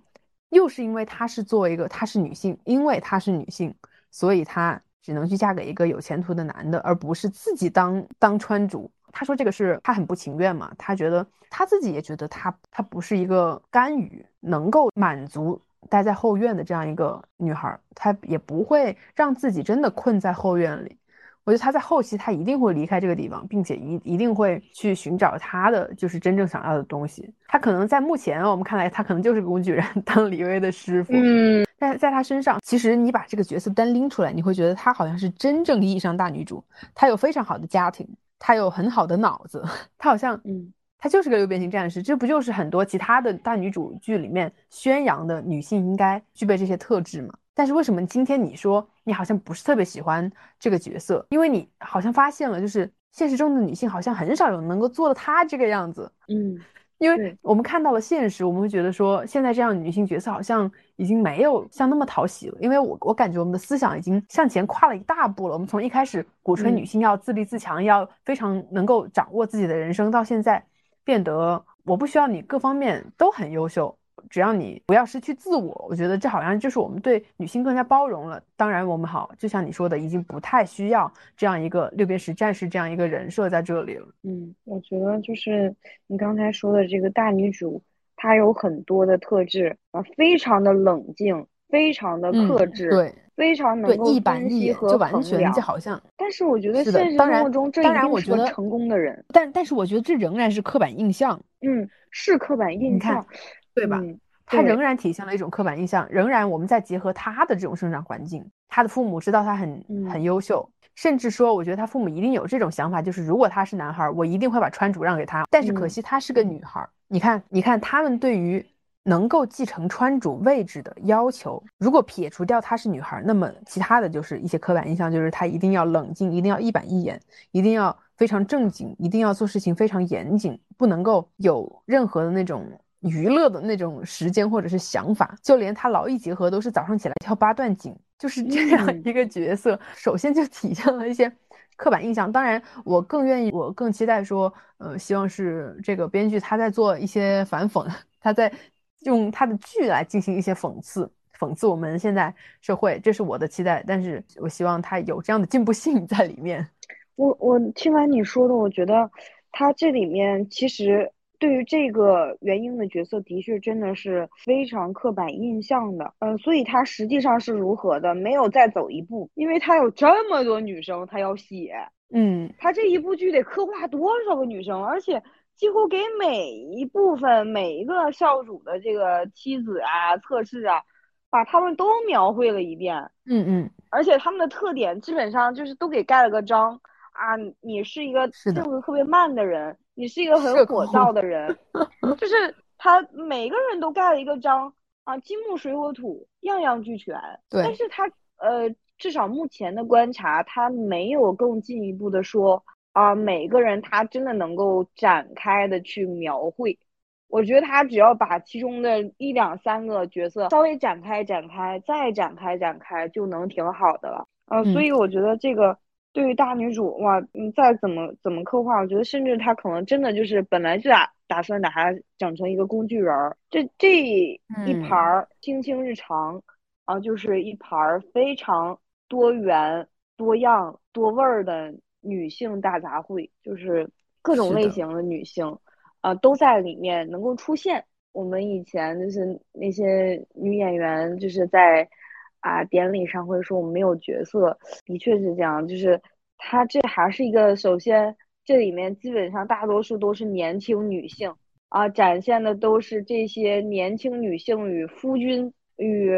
又是因为她是作为一个她是女性，因为她是女性，所以她只能去嫁给一个有前途的男的，而不是自己当当川主。她说这个是她很不情愿嘛，她觉得她自己也觉得她她不是一个甘于能够满足。待在后院的这样一个女孩，她也不会让自己真的困在后院里。我觉得他在后期，他一定会离开这个地方，并且一一定会去寻找他的就是真正想要的东西。他可能在目前我们看来，他可能就是个工具人，当李薇的师傅。嗯，但在他身上，其实你把这个角色单拎出来，你会觉得他好像是真正意义上大女主。她有非常好的家庭，她有很好的脑子，她好像嗯。她就是个六边形战士，这不就是很多其他的大女主剧里面宣扬的女性应该具备这些特质吗？但是为什么今天你说你好像不是特别喜欢这个角色？因为你好像发现了，就是现实中的女性好像很少有能够做到她这个样子。嗯，因为我们看到了现实，我们会觉得说现在这样女性角色好像已经没有像那么讨喜了。因为我我感觉我们的思想已经向前跨了一大步了。我们从一开始鼓吹女性要自立自强，要非常能够掌握自己的人生，到现在。变得我不需要你各方面都很优秀，只要你不要失去自我。我觉得这好像就是我们对女性更加包容了。当然，我们好就像你说的，已经不太需要这样一个六边石战士这样一个人设在这里了。嗯，我觉得就是你刚才说的这个大女主，她有很多的特质啊，非常的冷静，非常的克制，对。非常能够分析和衡量，就好像。但是我觉得现实生活中这一定是个成功的人。但但是我觉得这仍然是刻板印象。嗯，是刻板印象，对吧？他仍然体现了一种刻板印象。仍然，我们再结合他的这种生长环境，他的父母知道他很很优秀，甚至说，我觉得他父母一定有这种想法，就是如果他是男孩，我一定会把川主让给他。但是可惜他是个女孩。你看，你看他们对于。能够继承川主位置的要求，如果撇除掉她是女孩，那么其他的就是一些刻板印象，就是她一定要冷静，一定要一板一眼，一定要非常正经，一定要做事情非常严谨，不能够有任何的那种娱乐的那种时间或者是想法。就连她劳逸结合都是早上起来跳八段锦。就是这样一个角色，首先就体现了一些刻板印象。当然，我更愿意，我更期待说，呃，希望是这个编剧他在做一些反讽，他在用他的剧来进行一些讽刺，讽刺我们现在社会，这是我的期待。但是我希望他有这样的进步性在里面。我我听完你说的，我觉得他这里面其实。对于这个元英的角色，的确真的是非常刻板印象的，嗯，所以他实际上是如何的？没有再走一步，因为他有这么多女生，他要写，嗯，他这一部剧得刻画多少个女生，而且几乎给每一部分每一个少主的这个妻子啊、测试啊，把他们都描绘了一遍，嗯嗯，而且他们的特点基本上就是都给盖了个章啊，你是一个性子特别慢的人。你是一个很火燥的人，就是他每个人都盖了一个章啊，金木水火土样样俱全。对，但是他呃，至少目前的观察，他没有更进一步的说啊，每个人他真的能够展开的去描绘。我觉得他只要把其中的一两三个角色稍微展开展开，再展开展开，就能挺好的了。呃，所以我觉得这个。对于大女主哇，你再怎么怎么刻画，我觉得甚至她可能真的就是本来就打打算把她整成一个工具人儿。这这一盘儿青青日常啊，就是一盘儿非常多元、多样、多味儿的女性大杂烩，就是各种类型的女性啊都在里面能够出现。我们以前就是那些女演员就是在。啊，典礼上会说我们没有角色，的确是这样。就是她这还是一个，首先这里面基本上大多数都是年轻女性啊，展现的都是这些年轻女性与夫君与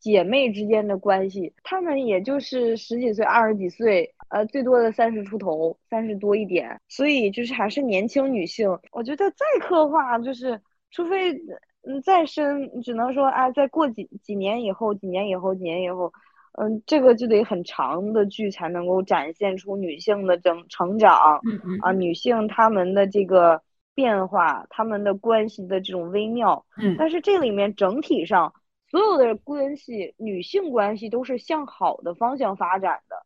姐妹之间的关系。她们也就是十几岁、二十几岁，呃，最多的三十出头，三十多一点。所以就是还是年轻女性。我觉得再刻画，就是除非。嗯，再深只能说啊，再过几几年以后，几年以后，几年以后，嗯，这个就得很长的剧才能够展现出女性的整成长，啊，女性她们的这个变化，她们的关系的这种微妙。嗯，但是这里面整体上所有的关系，女性关系都是向好的方向发展的，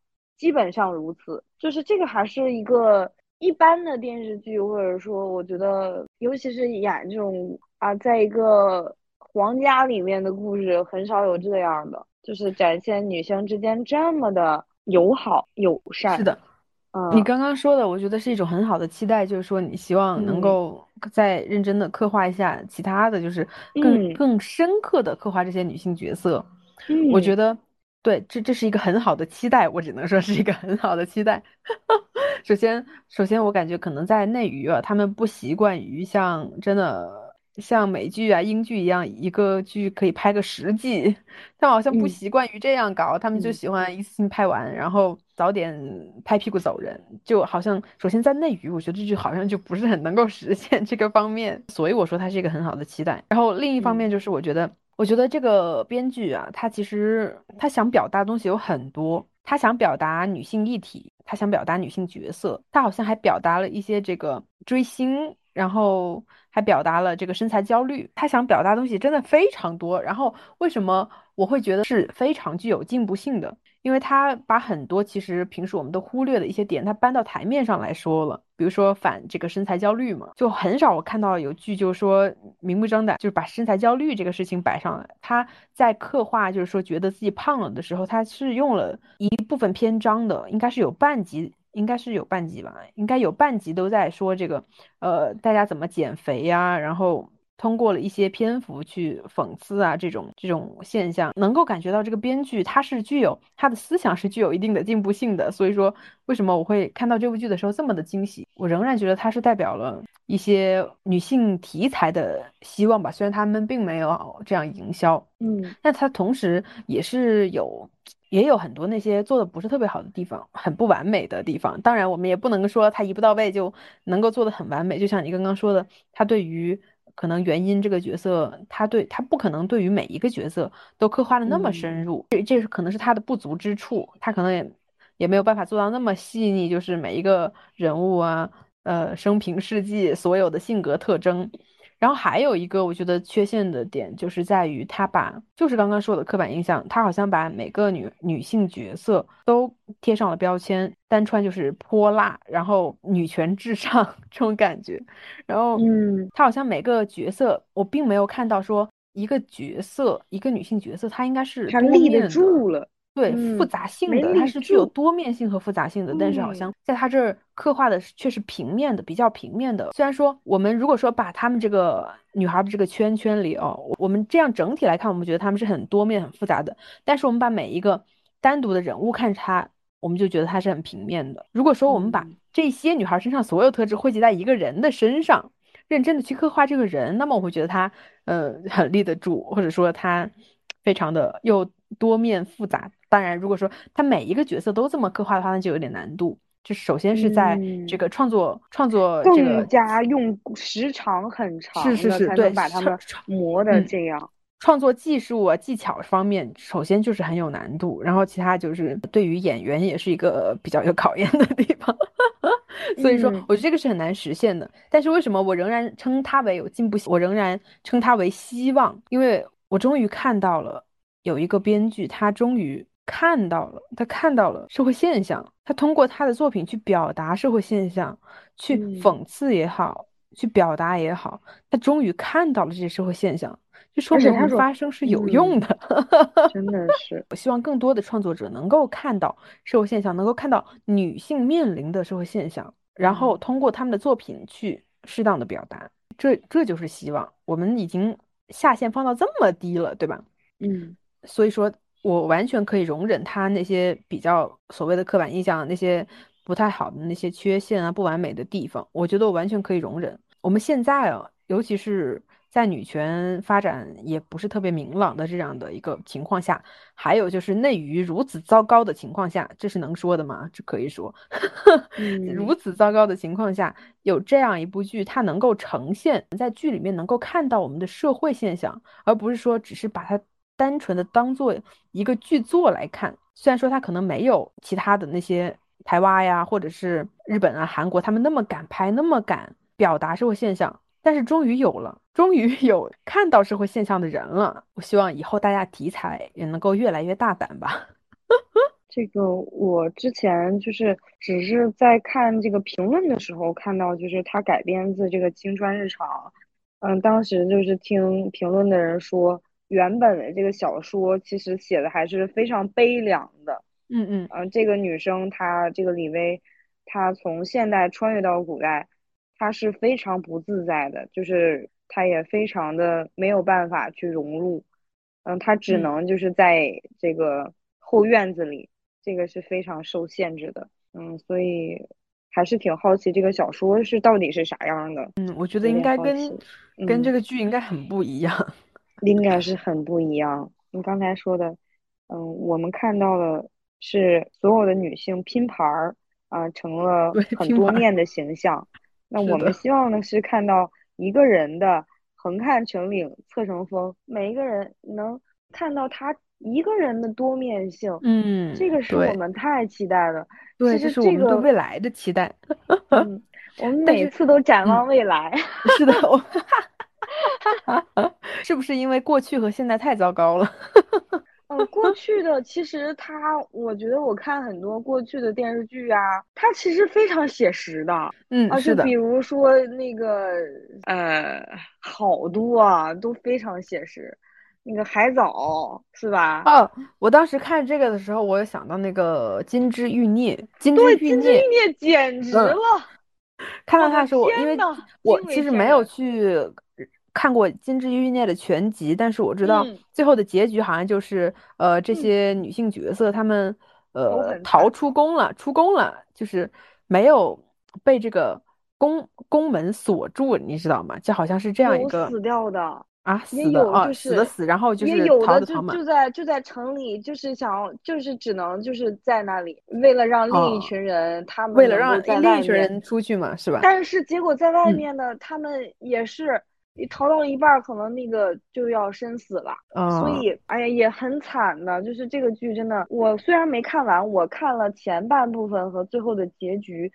基本上如此。就是这个还是一个一般的电视剧，或者说，我觉得，尤其是演这种。啊，在一个皇家里面的故事很少有这样的，就是展现女性之间这么的友好友善。是的，嗯，你刚刚说的，我觉得是一种很好的期待，就是说你希望能够再认真的刻画一下其他的就是更更深刻的刻画这些女性角色。嗯，我觉得对，这这是一个很好的期待，我只能说是一个很好的期待。首先，首先我感觉可能在内娱啊，他们不习惯于像真的。像美剧啊、英剧一样，一个剧可以拍个十季，他们好像不习惯于这样搞，他们就喜欢一次性拍完，然后早点拍屁股走人。就好像首先在内娱，我觉得这剧好像就不是很能够实现这个方面，所以我说它是一个很好的期待。然后另一方面就是我觉得，我觉得这个编剧啊，他其实他想表达的东西有很多，他想表达女性议题，他想表达女性角色，他好像还表达了一些这个追星。然后还表达了这个身材焦虑，他想表达东西真的非常多。然后为什么我会觉得是非常具有进步性的？因为他把很多其实平时我们都忽略的一些点，他搬到台面上来说了。比如说反这个身材焦虑嘛，就很少我看到有剧就是说明目张胆就是把身材焦虑这个事情摆上来。他在刻画就是说觉得自己胖了的时候，他是用了一部分篇章的，应该是有半集。应该是有半集吧，应该有半集都在说这个，呃，大家怎么减肥呀？然后通过了一些篇幅去讽刺啊，这种这种现象，能够感觉到这个编剧他是具有他的思想是具有一定的进步性的。所以说，为什么我会看到这部剧的时候这么的惊喜？我仍然觉得它是代表了一些女性题材的希望吧，虽然他们并没有这样营销，嗯，但它同时也是有。也有很多那些做的不是特别好的地方，很不完美的地方。当然，我们也不能说他一步到位就能够做的很完美。就像你刚刚说的，他对于可能原因这个角色，他对他不可能对于每一个角色都刻画的那么深入，这这是可能是他的不足之处。他可能也也没有办法做到那么细腻，就是每一个人物啊，呃，生平事迹所有的性格特征。然后还有一个我觉得缺陷的点，就是在于他把就是刚刚说的刻板印象，他好像把每个女女性角色都贴上了标签，单穿就是泼辣，然后女权至上 这种感觉。然后，嗯，他好像每个角色，我并没有看到说一个角色，一个女性角色，她应该是她立得。住了。对，嗯复杂性的，它是具有多面性和复杂性的，但是好像在它这儿刻画的却是平面的，比较平面的。虽然说我们如果说把他们这个女孩的这个圈圈里哦，我我们这样整体来看，我们觉得他们是很多面、很复杂的。但是我们把每一个单独的人物看它，我们就觉得它是很平面的。如果说我们把嗯这些女孩身上所有特质汇集在一个人的身上，认真的去刻画这个人，那么我会觉得她呃很立得住，或者说她非常的又多面复杂。当然，如果说他每一个角色都这么刻画的话，那就有点难度。就首先是在这嗯个创作创作这个更加用时长很长是是是对能把他们磨的嗯这样。创作技术啊、技巧方面，首先就是很有难度，然后其他就是对于演员也是一个比较有考验的地方。所以说，嗯我觉得这个是很难实现的。但是为什么我仍然称它为有进步？我仍然称它为希望，因为我终于看到了有一个编剧，他终于看到了，他看到了社会现象，他通过他的作品去表达社会现象，去嗯讽刺也好，去表达也好，他终于看到了这些社会现象，就说明他发声是有嗯用的。真的 是，我希望更多的创作者能够看到社会现象，能够看到女性面临的社会现象，然后嗯通过他们的作品去适当的表达，这这就是希望。我们已经下限放到这么低了，对吧？嗯所以说我完全可以容忍他那些比较所谓的刻板印象，那些不太好的那些缺陷啊、不完美的地方，我觉得我完全可以容忍。我们现在啊，尤其是在女权发展也不是特别明朗的这样的一个情况下，还有就是内娱如此糟糕的情况下，这是能说的吗？这可以说，嗯如此糟糕的情况下，有这样一部剧，它能够呈现在剧里面能够看到我们的社会现象，而不是说只是把它单纯的当做一个剧作来看。虽然说它可能没有其他的那些台湾呀，或者是日本啊、韩国他们那么敢拍，那么敢表达社会现象，但是终于有了，终于有看到社会现象的人了。我希望以后大家题材也能够越来越大胆吧。这个我之前就是只是在看这个评论的时候看到，就是它改编自这个《青川日常》，嗯，当时就是听评论的人说，原本的这个小说其实写的还是非常悲凉的，嗯嗯。嗯，这个女生她这个李薇，她从现代穿越到古代，她是非常不自在的，就是她也非常的没有办法去融入，嗯，她只嗯。能就是在这个后院子里，这个是非常受限制的，嗯，所以还是挺好奇这个小说是到底是啥样的，嗯，我觉得应该跟跟这。个剧应该很不一样。应该是很不一样。你刚才说的，嗯，我们看到的是所有的女性拼盘儿啊，成了很多面的形象。那我们希望呢是看到一个人的横看成岭侧成峰，每一个人能看到他一个人的多面性。嗯，这个是我们太期待了。对，其这是我们对未来的期待。嗯，我们 每次都展嗯望未来。是的，我 是不是因为过去和现在太糟糕了？嗯，过去的其实他，我觉得我看很多过去的电视剧啊，它其实非常写实的。嗯，啊，是的。就比，如说那个呃，好多啊都非常写实，那个海藻是吧？哦，我当时看这个的时候，我有想到那个《金枝欲孽》，《金枝对，欲孽金枝欲》孽简。直嗯了，看到它的时候，我因为呐，我其实没有。人去看过《金枝欲孽》的全集，但是我知道嗯最后的结局好像就是，呃，这嗯些女性角色她们呃逃出宫了，出宫了，就是没有被这个宫宫门锁住，你知道吗？就好像是这样一个死掉的。啊，也死的啊，有就是死的死，然后就是也有的就。就在就在城里，就是想就是只能就是在那里，为了让另一哦群人他们为了让另一，群人出去嘛，是吧？但是结果在外嗯面呢，他们也是一逃到一半儿，可能那个就要身死了。所嗯，以，哎呀，也很惨的。就是这个剧真的，我虽然没看完，我看了前半部分和最后的结局，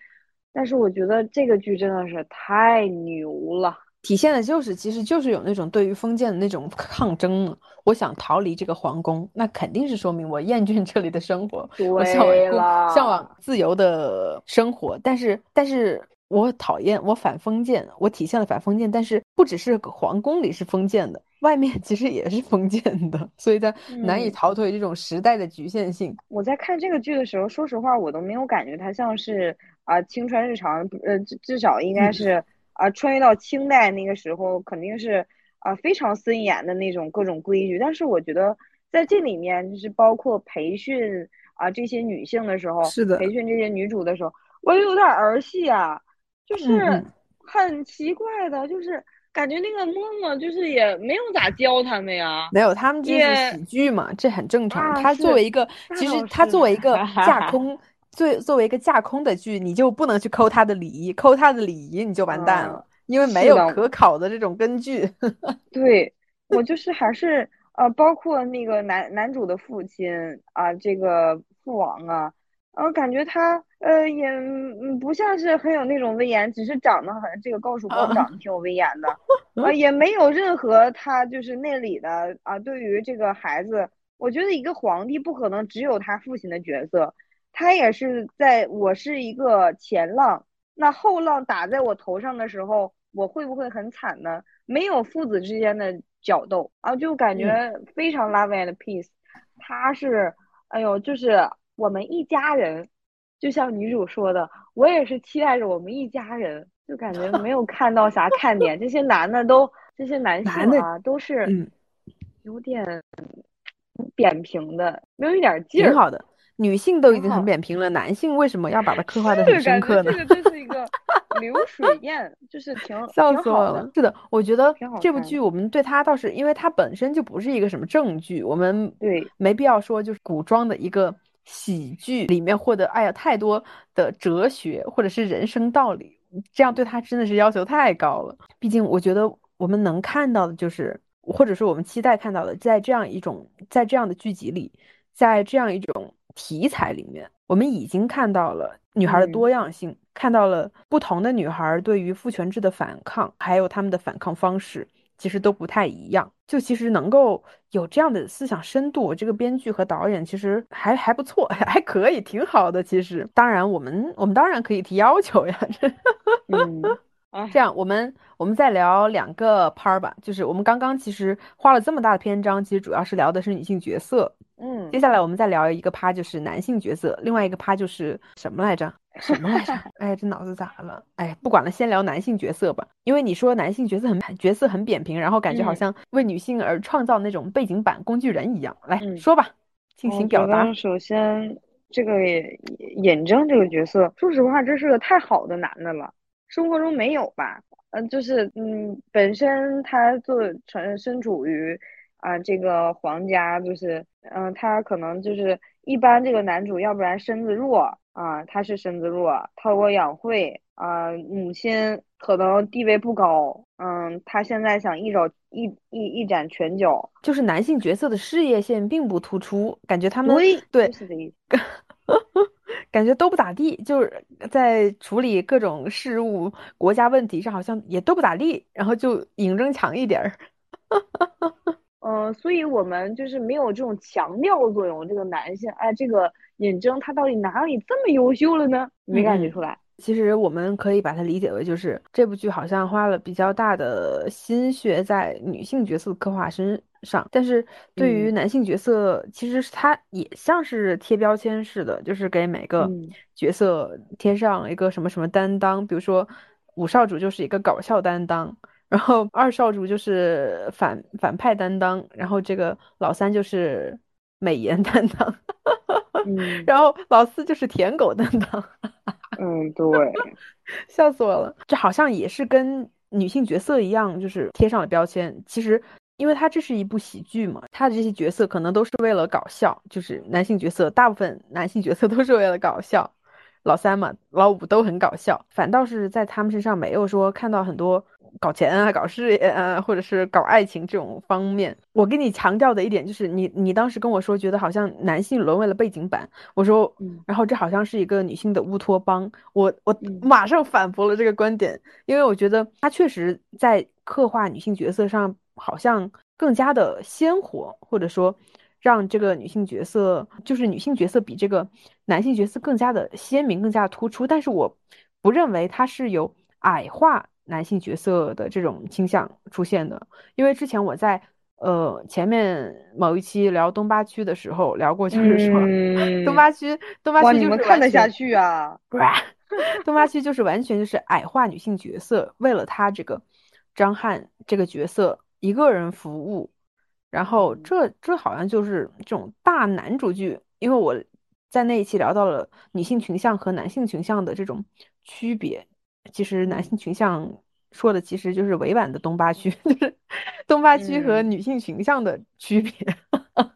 但是我觉得这个剧真的是太牛了。体现的就是其实就是有那种对于封建的那种抗争。我想逃离这个皇宫，那肯定是说明我厌倦这里的生活，我向往向往自由的生活。但是，但是我讨厌我反封建，我体现了反封建。但是不只是皇宫里是封建的，外面 其实也是封建的，所以它难以逃脱这种时代的局限性。我在看这个剧的时候，说实话，我都没有感觉它像是啊青春日常，呃，至少应该是啊穿越到清代那个时候，肯定是。啊，非常森严的那种各种规矩，但是我觉得在这里面就是包括培训啊这些女性的时候，是的，培训这些女主的时候，我有点儿戏啊，就是很奇怪的，就是感觉那个嬷嬷就是也没有咋教他们呀，没有，他们就是喜剧嘛，这很正常。他作为一个，其实他作为一个架 空，作作为一个架空的剧，你就不能去抠他的礼仪，抠他的礼仪你就完蛋了。因为没有可考的这种根据，对我 就是还是呃，包括那个男男主的父亲啊，这个父王啊，呃，感觉他呃也不像是很有那种威严，只是长得好像这个高曙光长得挺有威严的啊，也没有任何他就是那里的啊，对于这个孩子，我觉得一个皇帝不可能只有他父亲的角色，他也是在我是一个前浪，那后浪打在我头上的时候。我会不会很惨呢？没有父子之间的角斗啊，就感觉非常 love and peace。他是，哎呦，就是我们一家人，就像女主说的，我也是期待着我们一家人，就感觉没有看到啥看点。这些男的都，这些男性啊，都是有点扁平的，没有一点劲儿。挺好的。女性都已经很扁平了，男性为什么要把它刻画的很深刻呢？这个真是一个流水宴，就是挺 笑死我了。是的，我觉得这部剧我们对它倒是，因为它本身就不是一个什么正剧，我们对没必要说就是古装的一个喜剧里面获得哎呀太多的哲学或者是人生道理，这样对他真的是要求太高了。毕竟我觉得我们能看到的就是，或者是我们期待看到的，在这样一种在这样的剧集里，在这样一种。题材里面，我们已经看到了女孩的多样性，看到了不同的女孩对于父权制的反抗，还有他们的反抗方式，其实都不太一样。就其实能够有这样的思想深度，这个编剧和导演其实还还不错，还可以，挺好的。其实，当然我们我们当然可以提要求呀。嗯，这样我们我们再聊两个 part 吧，就是我们刚刚其实花了这么大的篇章，其实主要是聊的是女性角色。嗯，接下来我们再聊一个趴，就是男性角色，另外一个趴就是什么来着？什么来着？哎，这脑子咋了？哎，不管了，先聊男性角色吧。因为你说男性角色很角色很扁平，然后感觉好像为女性而创造那种背景板工具人一样。来说吧，进行表达。首先，这个尹正这个角色，说实话，这是个太好的男的了，生活中没有吧？嗯，就是嗯，本身他做成身处于。啊，这个皇家就是，嗯，他可能就是一般这个男主，要不然身子弱啊，他是身子弱，韬光养晦啊，母亲可能地位不高，嗯，他现在想一招一一一展拳脚，就是男性角色的事业线并不突出，感觉他们对是的意思，感觉都不咋地，就是在处理各种事务、国家问题上好像也都不咋地，然后就嬴政强一点儿。嗯，所以我们就是没有这种强调作用。这个男性，哎，这个尹峥他到底哪里这么优秀了呢？没感觉出来。其实我们可以把它理解为，就是这部剧好像花了比较大的心血在女性角色刻画身上，但是对于男性角色，其实它也像是贴标签似的，就是给每个角色贴上一个什么什么担当，比如说五少主就是一个搞笑担当。然后二少主就是反反派担当，然后这个老三就是美颜担当，然后老四就是舔狗担当。嗯，对，笑死我了。这好像也是跟女性角色一样，就是贴上了标签。其实，因为它这是一部喜剧嘛，它的这些角色可能都是为了搞笑，就是男性角色，大部分男性角色都是为了搞笑。老三嘛，老五都很搞笑，反倒是在他们身上没有说看到很多搞钱啊、搞事业啊，或者是搞爱情这种方面。我跟你强调的一点就是，你你当时跟我说，觉得好像男性沦为了背景板。我说，然后这好像是一个女性的乌托邦。我我马上反驳了这个观点，因为我觉得他确实在刻画女性角色上好像更加的鲜活，或者说让这个女性角色就是女性角色比这个男性角色更加的鲜明、更加突出。但是我不认为它是由矮化。男性角色的这种倾向出现的，因为之前我在呃前面某一期聊东八区的时候聊过，就是说 东八区东八区就是看得下去啊，东八区就是完全就是矮化女性角色，为了他这个张翰这个角色一个人服务，然后这这好像就是这种大男主剧，因为我在那一期聊到了女性群像和男性群像的这种区别。其实男性群像说的其实就是委婉的东八区，就是东八区和女性群像的区别，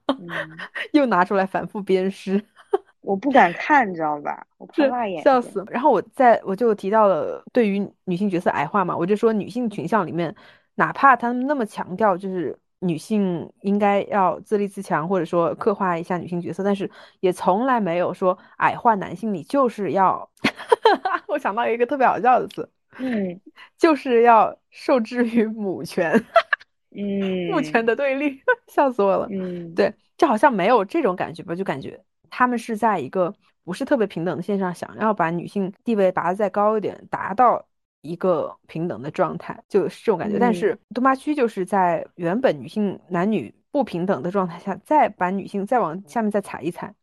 又拿出来反复鞭尸。我不敢看，你知道吧？我怕辣眼，笑死。然后我在我就提到了对于女性角色矮化嘛，我就说女性群像里面，哪怕他们那么强调就是女性应该要自立自强，或者说刻画一下女性角色，但是也从来没有说矮化男性，你就是要。我想到一个特别好笑的词，嗯，就是要受制于母权，嗯，父权的对立，笑死我了。嗯，对，就好像没有这种感觉吧，就感觉他们是在一个不是特别平等的线上，想要把女性地位拔得再高一点，达到一个平等的状态，就是这种感觉。但是东八区就是在原本女性男女不平等的状态下，再把女性再往下面再踩一踩。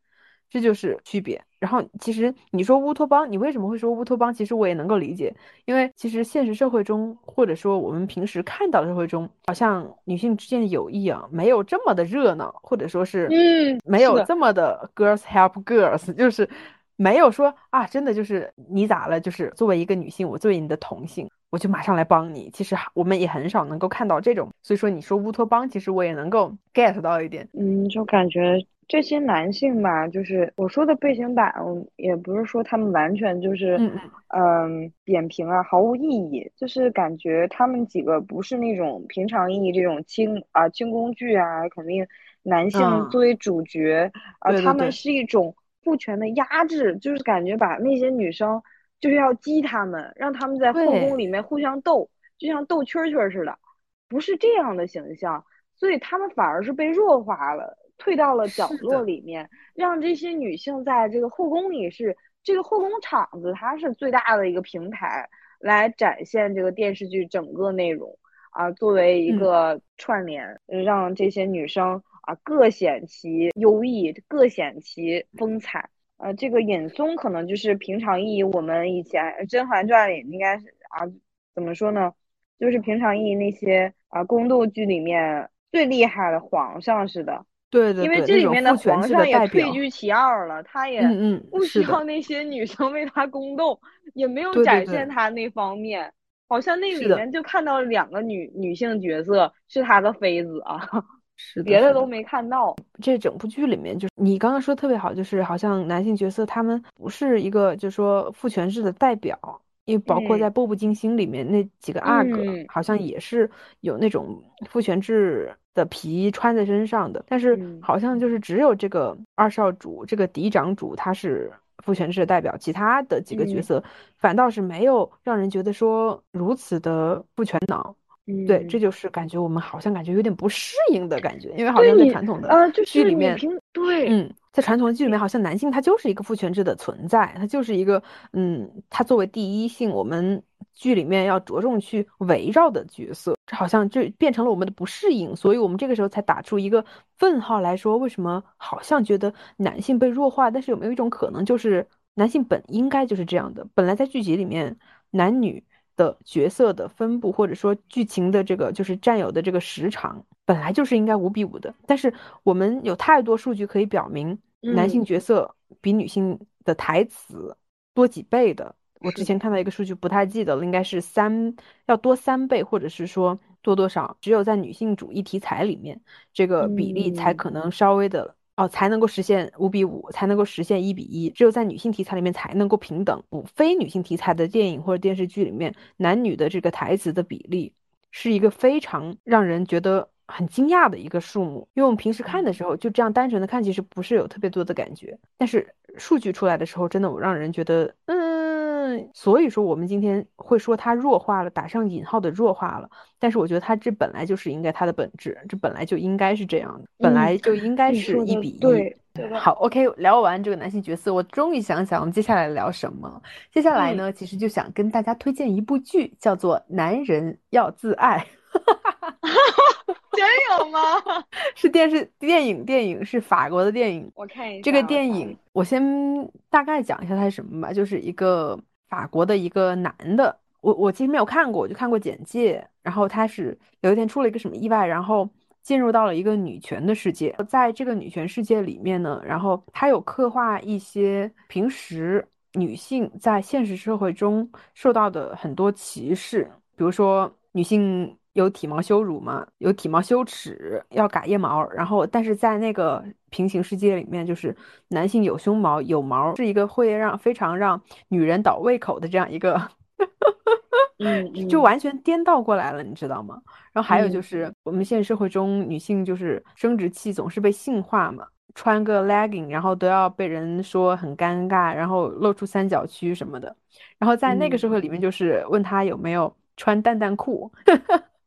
这就是区别。然后，其实你说乌托邦，你为什么会说乌托邦？其实我也能够理解，因为其实现实社会中，或者说我们平时看到的社会中，好像女性之间的友谊啊，没有这么的热闹，或者说是嗯，没有这么的 girls help girls，就是没有说啊，真的就是你咋了？就是作为一个女性，我作为你的同性，我就马上来帮你。其实我们也很少能够看到这种，所以说你说乌托邦，其实我也能够 get 到一点。嗯，就感觉。这些男性吧，就是我说的背景板，也不是说他们完全就是，嗯，扁平啊，毫无意义。就是感觉他们几个不是那种平常意义这种轻啊轻工具啊，肯定男性作为主角，啊，他们是一种父权的压制，就是感觉把那些女生就是要激他们，让他们在后宫里面互相斗，就像斗蛐蛐似的，不是这样的形象，所以他们反而是被弱化了。退到了角落里面，让这些女性在这个后宫里是这个后宫场子，它是最大的一个平台，来展现这个电视剧整个内容啊，作为一个串联，让这些女生啊各显其优异，各显其风采。呃，这个尹松可能就是平常意义，我们以前《甄嬛传》里应该是啊，怎么说呢？就是平常意义那些啊宫斗剧里面最厉害的皇上似的。对对，因为这里面的皇上也退居其二了，他也不需要那些女生为他宫斗，也没有展现他那方面，好像那里面就看到两个女女性角色是他的妃子啊，是别的都没看到。这整部剧里面，就是你刚刚说特别好，就是好像男性角色他们不是一个，就是说父权制的代表。因为包括在《步步惊心》里面那几个阿哥，好像也是有那种父权制的皮穿在身上的，但是好像就是只有这个二少主，这个嫡长主他是父权制的代表，其他的几个角色反倒是没有让人觉得说如此的不全脑。对，这就是感觉我们好像感觉有点不适应的感觉，因为好像在传统的剧里面，对，嗯。在传统的剧里面，好像男性他就是一个父权制的存在，他就是一个，嗯，他作为第一性，我们剧里面要着重去围绕的角色，这好像就变成了我们的不适应，所以我们这个时候才打出一个问号来说，为什么好像觉得男性被弱化？但是有没有一种可能，就是男性本应该就是这样的？本来在剧集里面，男女的角色的分布，或者说剧情的这个就是占有的这个时长，本来就是应该五比五的，但是我们有太多数据可以表明。男性角色比女性的台词多几倍的，我之前看到一个数据，不太记得了，应该是三要多三倍，或者是说多多少，只有在女性主义题材里面，这个比例才可能稍微的哦，才能够实现五比五，才能够实现一比一，只有在女性题材里面才能够平等。非女性题材的电影或者电视剧里面，男女的这个台词的比例是一个非常让人觉得很惊讶的一个数目。因为我们平时看的时候，就这样单纯的看，其实不是有特别多的感觉，但是数据出来的时候，真的我让人觉得，嗯。所以说，我们今天会说它弱化了，打上引号的弱化了。但是我觉得它这本来就是应该它的本质，这本来就应该是这样的，本来就应该是一比一。对，好，OK，聊完这个男性角色，我终于想想我们接下来聊什么。接下来呢，其实就想跟大家推荐一部剧，叫做《男人要自爱》。真有吗？是电视电影，电影是法国的电影。我看一下这个电影，我先大概讲一下它是什么吧，就是一个。法国的一个男的，我我其实没有看过，我就看过简介。然后他是有一天出了一个什么意外，然后进入到了一个女权的世界。在这个女权世界里面呢，然后他有刻画一些平时女性在现实社会中受到的很多歧视，比如说女性。有体毛羞辱嘛？有体毛羞耻，要嘎腋毛。然后，但是在那个平行世界里面，就是男性有胸毛、有毛，是一个会让非常让女人倒胃口的这样一个，嗯，就完全颠倒过来了，你知道吗？然后还有就是我们现实社会中女性就是生殖器总是被性化嘛，穿个 legging，然后都要被人说很尴尬，然后露出三角区什么的。然后在那个社会里面，就是问他有没有穿蛋蛋裤。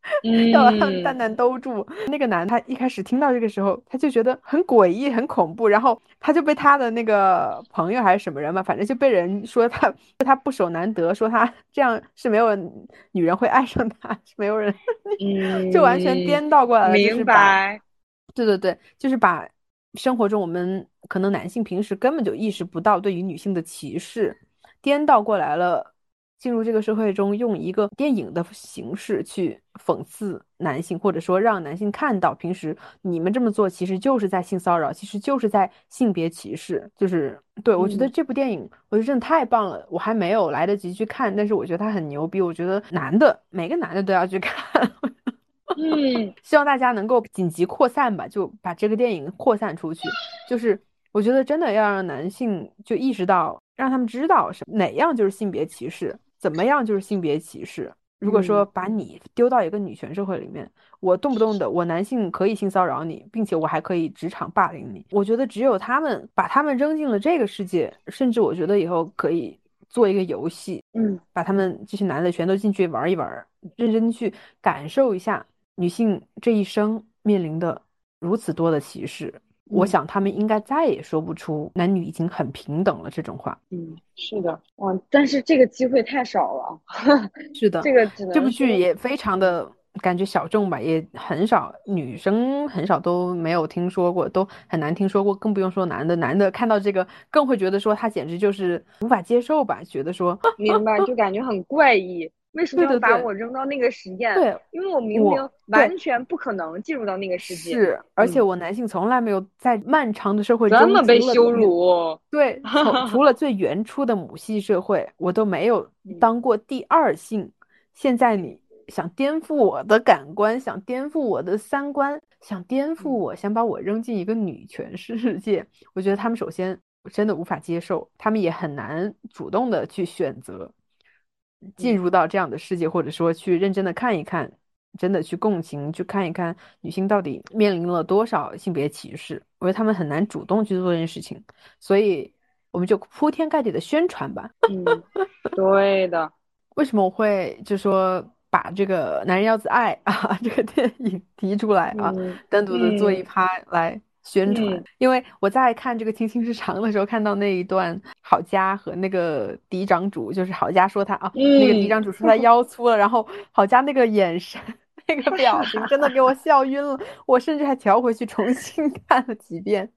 要把蛋蛋兜住。那个男，他一开始听到这个时候，他就觉得很诡异、很恐怖，然后他就被他的那个朋友还是什么人嘛，反正就被人说他他不守男德，说他这样是没有女人会爱上他，是没有人，就完全颠倒过来了。明白。对对对，就是把生活中我们可能男性平时根本就意识不到对于女性的歧视，颠倒过来了。进入这个社会中，用一个电影的形式去讽刺男性，或者说让男性看到，平时你们这么做其实就是在性骚扰，其实就是在性别歧视。就是对我觉得这部电影，我觉得真的太棒了。我还没有来得及去看，但是我觉得它很牛逼。我觉得男的每个男的都要去看。嗯，希望大家能够紧急扩散吧，就把这个电影扩散出去。就是我觉得真的要让男性就意识到，让他们知道什哪样就是性别歧视。怎么样就是性别歧视？如果说把你丢到一个女权社会里面，我动不动的我男性可以性骚扰你，并且我还可以职场霸凌你。我觉得只有他们把他们扔进了这个世界，甚至我觉得以后可以做一个游戏，嗯，把他们这些男的全都进去玩一玩，认真去感受一下女性这一生面临的如此多的歧视。我想他们应该再也说不出男女已经很平等了这种话。嗯，是的，哇，但是这个机会太少了。是的，这个这部剧也非常的感觉小众吧，也很少女生很少都没有听说过，都很难听说过，更不用说男的。男的看到这个更会觉得说他简直就是无法接受吧，觉得说明白就感觉很怪异。为什么要把我扔到那个实验？对，因为我明明完全不可能进入到那个世界。是，而且我男性从来没有在漫长的社会中这么被羞辱。对，除了最原初的母系社会，我都没有 当过第二性。现在你想颠覆我的感官，想颠覆我的三观，想颠覆我，想把我扔进一个女权世界，我觉得他们首先真的无法接受，他们也很难主动的去选择。进入到这样的世界，或者说去认真的看一看，真的去共情，去看一看女性到底面临了多少性别歧视，我觉得他们很难主动去做这件事情，所以我们就铺天盖地的宣传吧。嗯，对的。为什么我会就说把这个男人要自爱啊这个电影提出来啊，单独的做一趴来？宣传，因为我在看这个《青青日常》的时候，看到那一段郝佳和那个嫡长主，就是郝佳说他啊，那个嫡长主说他腰粗了，然后郝佳那个眼神、那个表情，真的给我笑晕了。我甚至还调回去重新 看了几遍，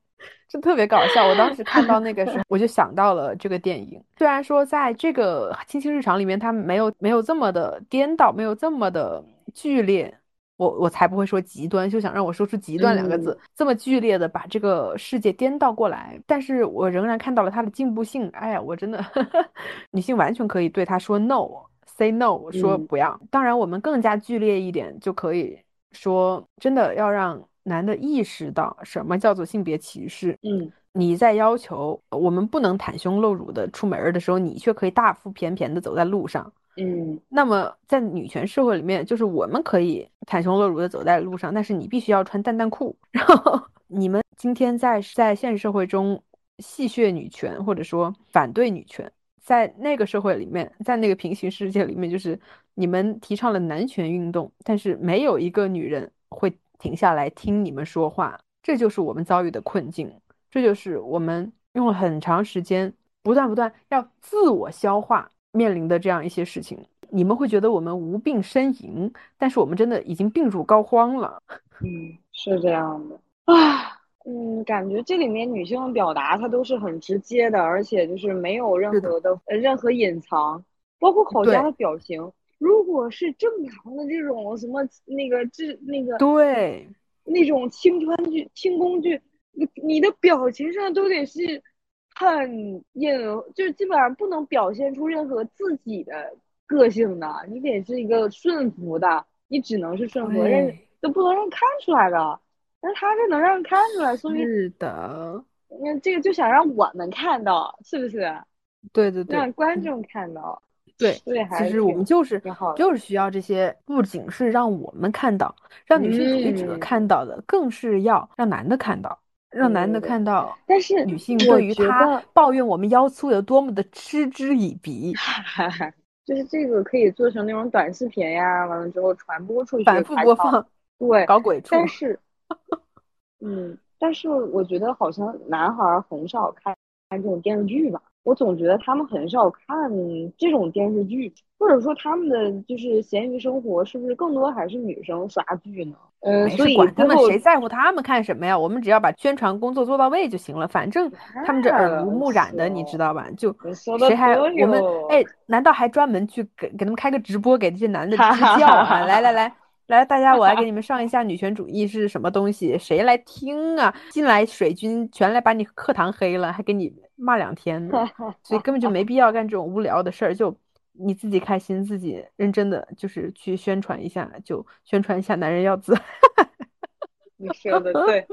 就特别搞笑。我当时看到那个时候，我就想到了这个电影。虽然说在这个《青青日常》里面，它没有没有这么的颠倒，没有这么的剧烈。我我才不会说极端，就想让我说出极端两个字，这么剧烈的把这个世界颠倒过来。但是我仍然看到了它的进步性。哎呀，我真的，女性完全可以对他说 no，say no，说不要。当然，我们更加剧烈一点，就可以说真的要让男的意识到什么叫做性别歧视。嗯，你在要求我们不能袒胸露乳的出门的时候，你却可以大腹便便的走在路上。嗯，那么在女权社会里面，就是我们可以袒胸露乳的走在路上，但是你必须要穿蛋蛋裤。然后你们今天在在现实社会中戏谑女权，或者说反对女权，在那个社会里面，在那个平行世界里面，就是你们提倡了男权运动，但是没有一个女人会停下来听你们说话。这就是我们遭遇的困境，这就是我们用了很长时间，不断不断要自我消化。面临的这样一些事情，你们会觉得我们无病呻吟，但是我们真的已经病入膏肓了。嗯，是这样的啊，嗯，感觉这里面女性的表达她都是很直接的，而且就是没有任何的呃任何隐藏，包括口家的表情。如果是正常的这种什么那个这那个对那种青春剧轻宫剧，你你的表情上都得是。很隐，就是基本上不能表现出任何自己的个性的，你得是一个顺服的，你只能是顺服，人都不能让看出来的。但他这能让人看出来，所以是的，那这个就想让我们看到，是不是？对对对，让观众看到。对，对，其实我们就是就是需要这些，不仅是让我们看到，让女性主义者看到的，更是要让男的看到。让男的看到，但是女性对于他抱怨我们腰粗有多么的嗤之以鼻，就是这个可以做成那种短视频呀，完了之后传播出去，反复播放，对，搞鬼畜。但是，嗯，但是我觉得好像男孩很少看看这种电视剧吧。我总觉得他们很少看这种电视剧，或者说他们的就是闲鱼生活是不是更多还是女生刷剧呢？嗯，所以管他们谁在乎他们看什么呀？我们只要把宣传工作做到位就行了。反正他们这耳濡目染的，你知道吧？就谁还我们哎？难道还专门去给给他们开个直播，给这些男的支教哈？来来来来，大家我来给你们上一下女权主义是什么东西？谁来听啊？进来水军全来把你课堂黑了，还给你。骂两天呢，所以根本就没必要干这种无聊的事儿。就你自己开心，自己认真的，就是去宣传一下，就宣传一下男人要自。你说的对，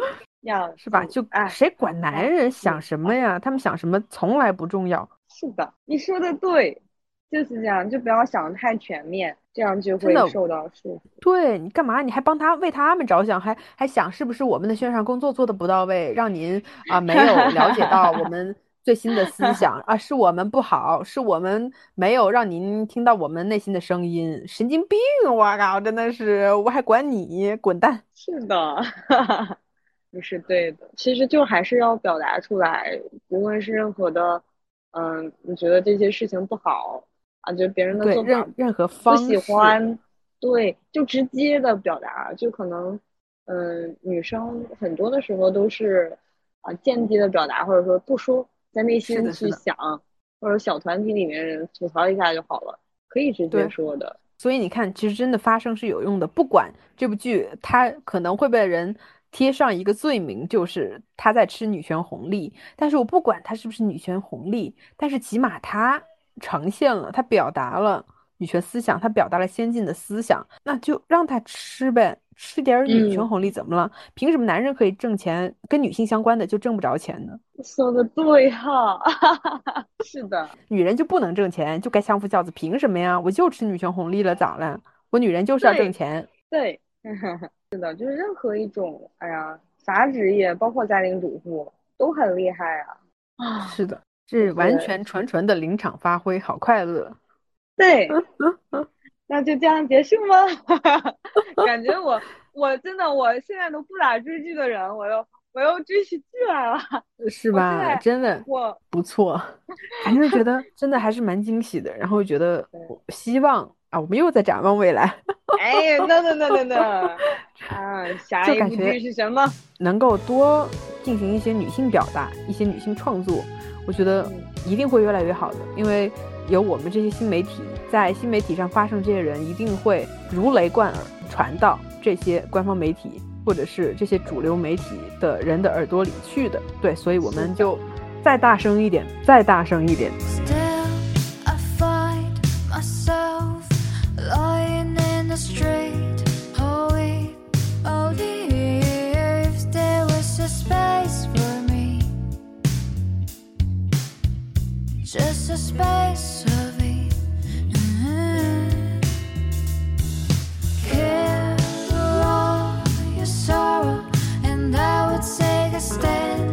要是吧？就谁管男人想什么呀？他们想什么从来不重要。是的，你说的对，就是这样，就不要想的太全面，这样就会受到束缚。对你干嘛？你还帮他为他们着想，还还想是不是我们的宣传工作做的不到位，让您啊没有了解到我们。最新的思想啊，是我们不好，是我们没有让您听到我们内心的声音，神经病！我靠，真的是，我还管你滚蛋！是的，你是对的。其实就还是要表达出来，无论是任何的，嗯，你觉得这些事情不好啊，觉得别人的做法任何方不喜欢，对，就直接的表达，就可能，嗯，女生很多的时候都是啊间接的表达，或者说不说。在内心去想，或者小团体里面吐槽一下就好了，可以直接说的。所以你看，其实真的发声是有用的。不管这部剧它可能会被人贴上一个罪名，就是他在吃女权红利。但是我不管他是不是女权红利，但是起码他呈现了，他表达了女权思想，他表达了先进的思想，那就让他吃呗。吃点女权红利怎么了？凭什么男人可以挣钱，跟女性相关的就挣不着钱呢？说的对哈，是的，女人就不能挣钱，就该相夫教子，凭什么呀？我就吃女权红利了，咋了？我女人就是要挣钱。对，是的，就是任何一种，哎呀，啥职业，包括家庭主妇都很厉害啊。啊，是的，是完全纯纯的临场发挥，好快乐。对。那就这样结束吗？感觉我我真的我现在都不咋追剧的人，我又我又追起剧来了，是吧？真的我不错，还是觉得真的还是蛮惊喜的。然后觉得希望啊，我们又在展望未来。哎，等等等等等啊，下一部剧是什么？能够多进行一些女性表达，一些女性创作，我觉得一定会越来越好的，因为。有我们这些新媒体，在新媒体上发生这些人，一定会如雷贯耳传到这些官方媒体或者是这些主流媒体的人的耳朵里去的。对，所以我们就再大声一点，再大声一点。just a space of it. Kill all your sorrow, and I would take a stand.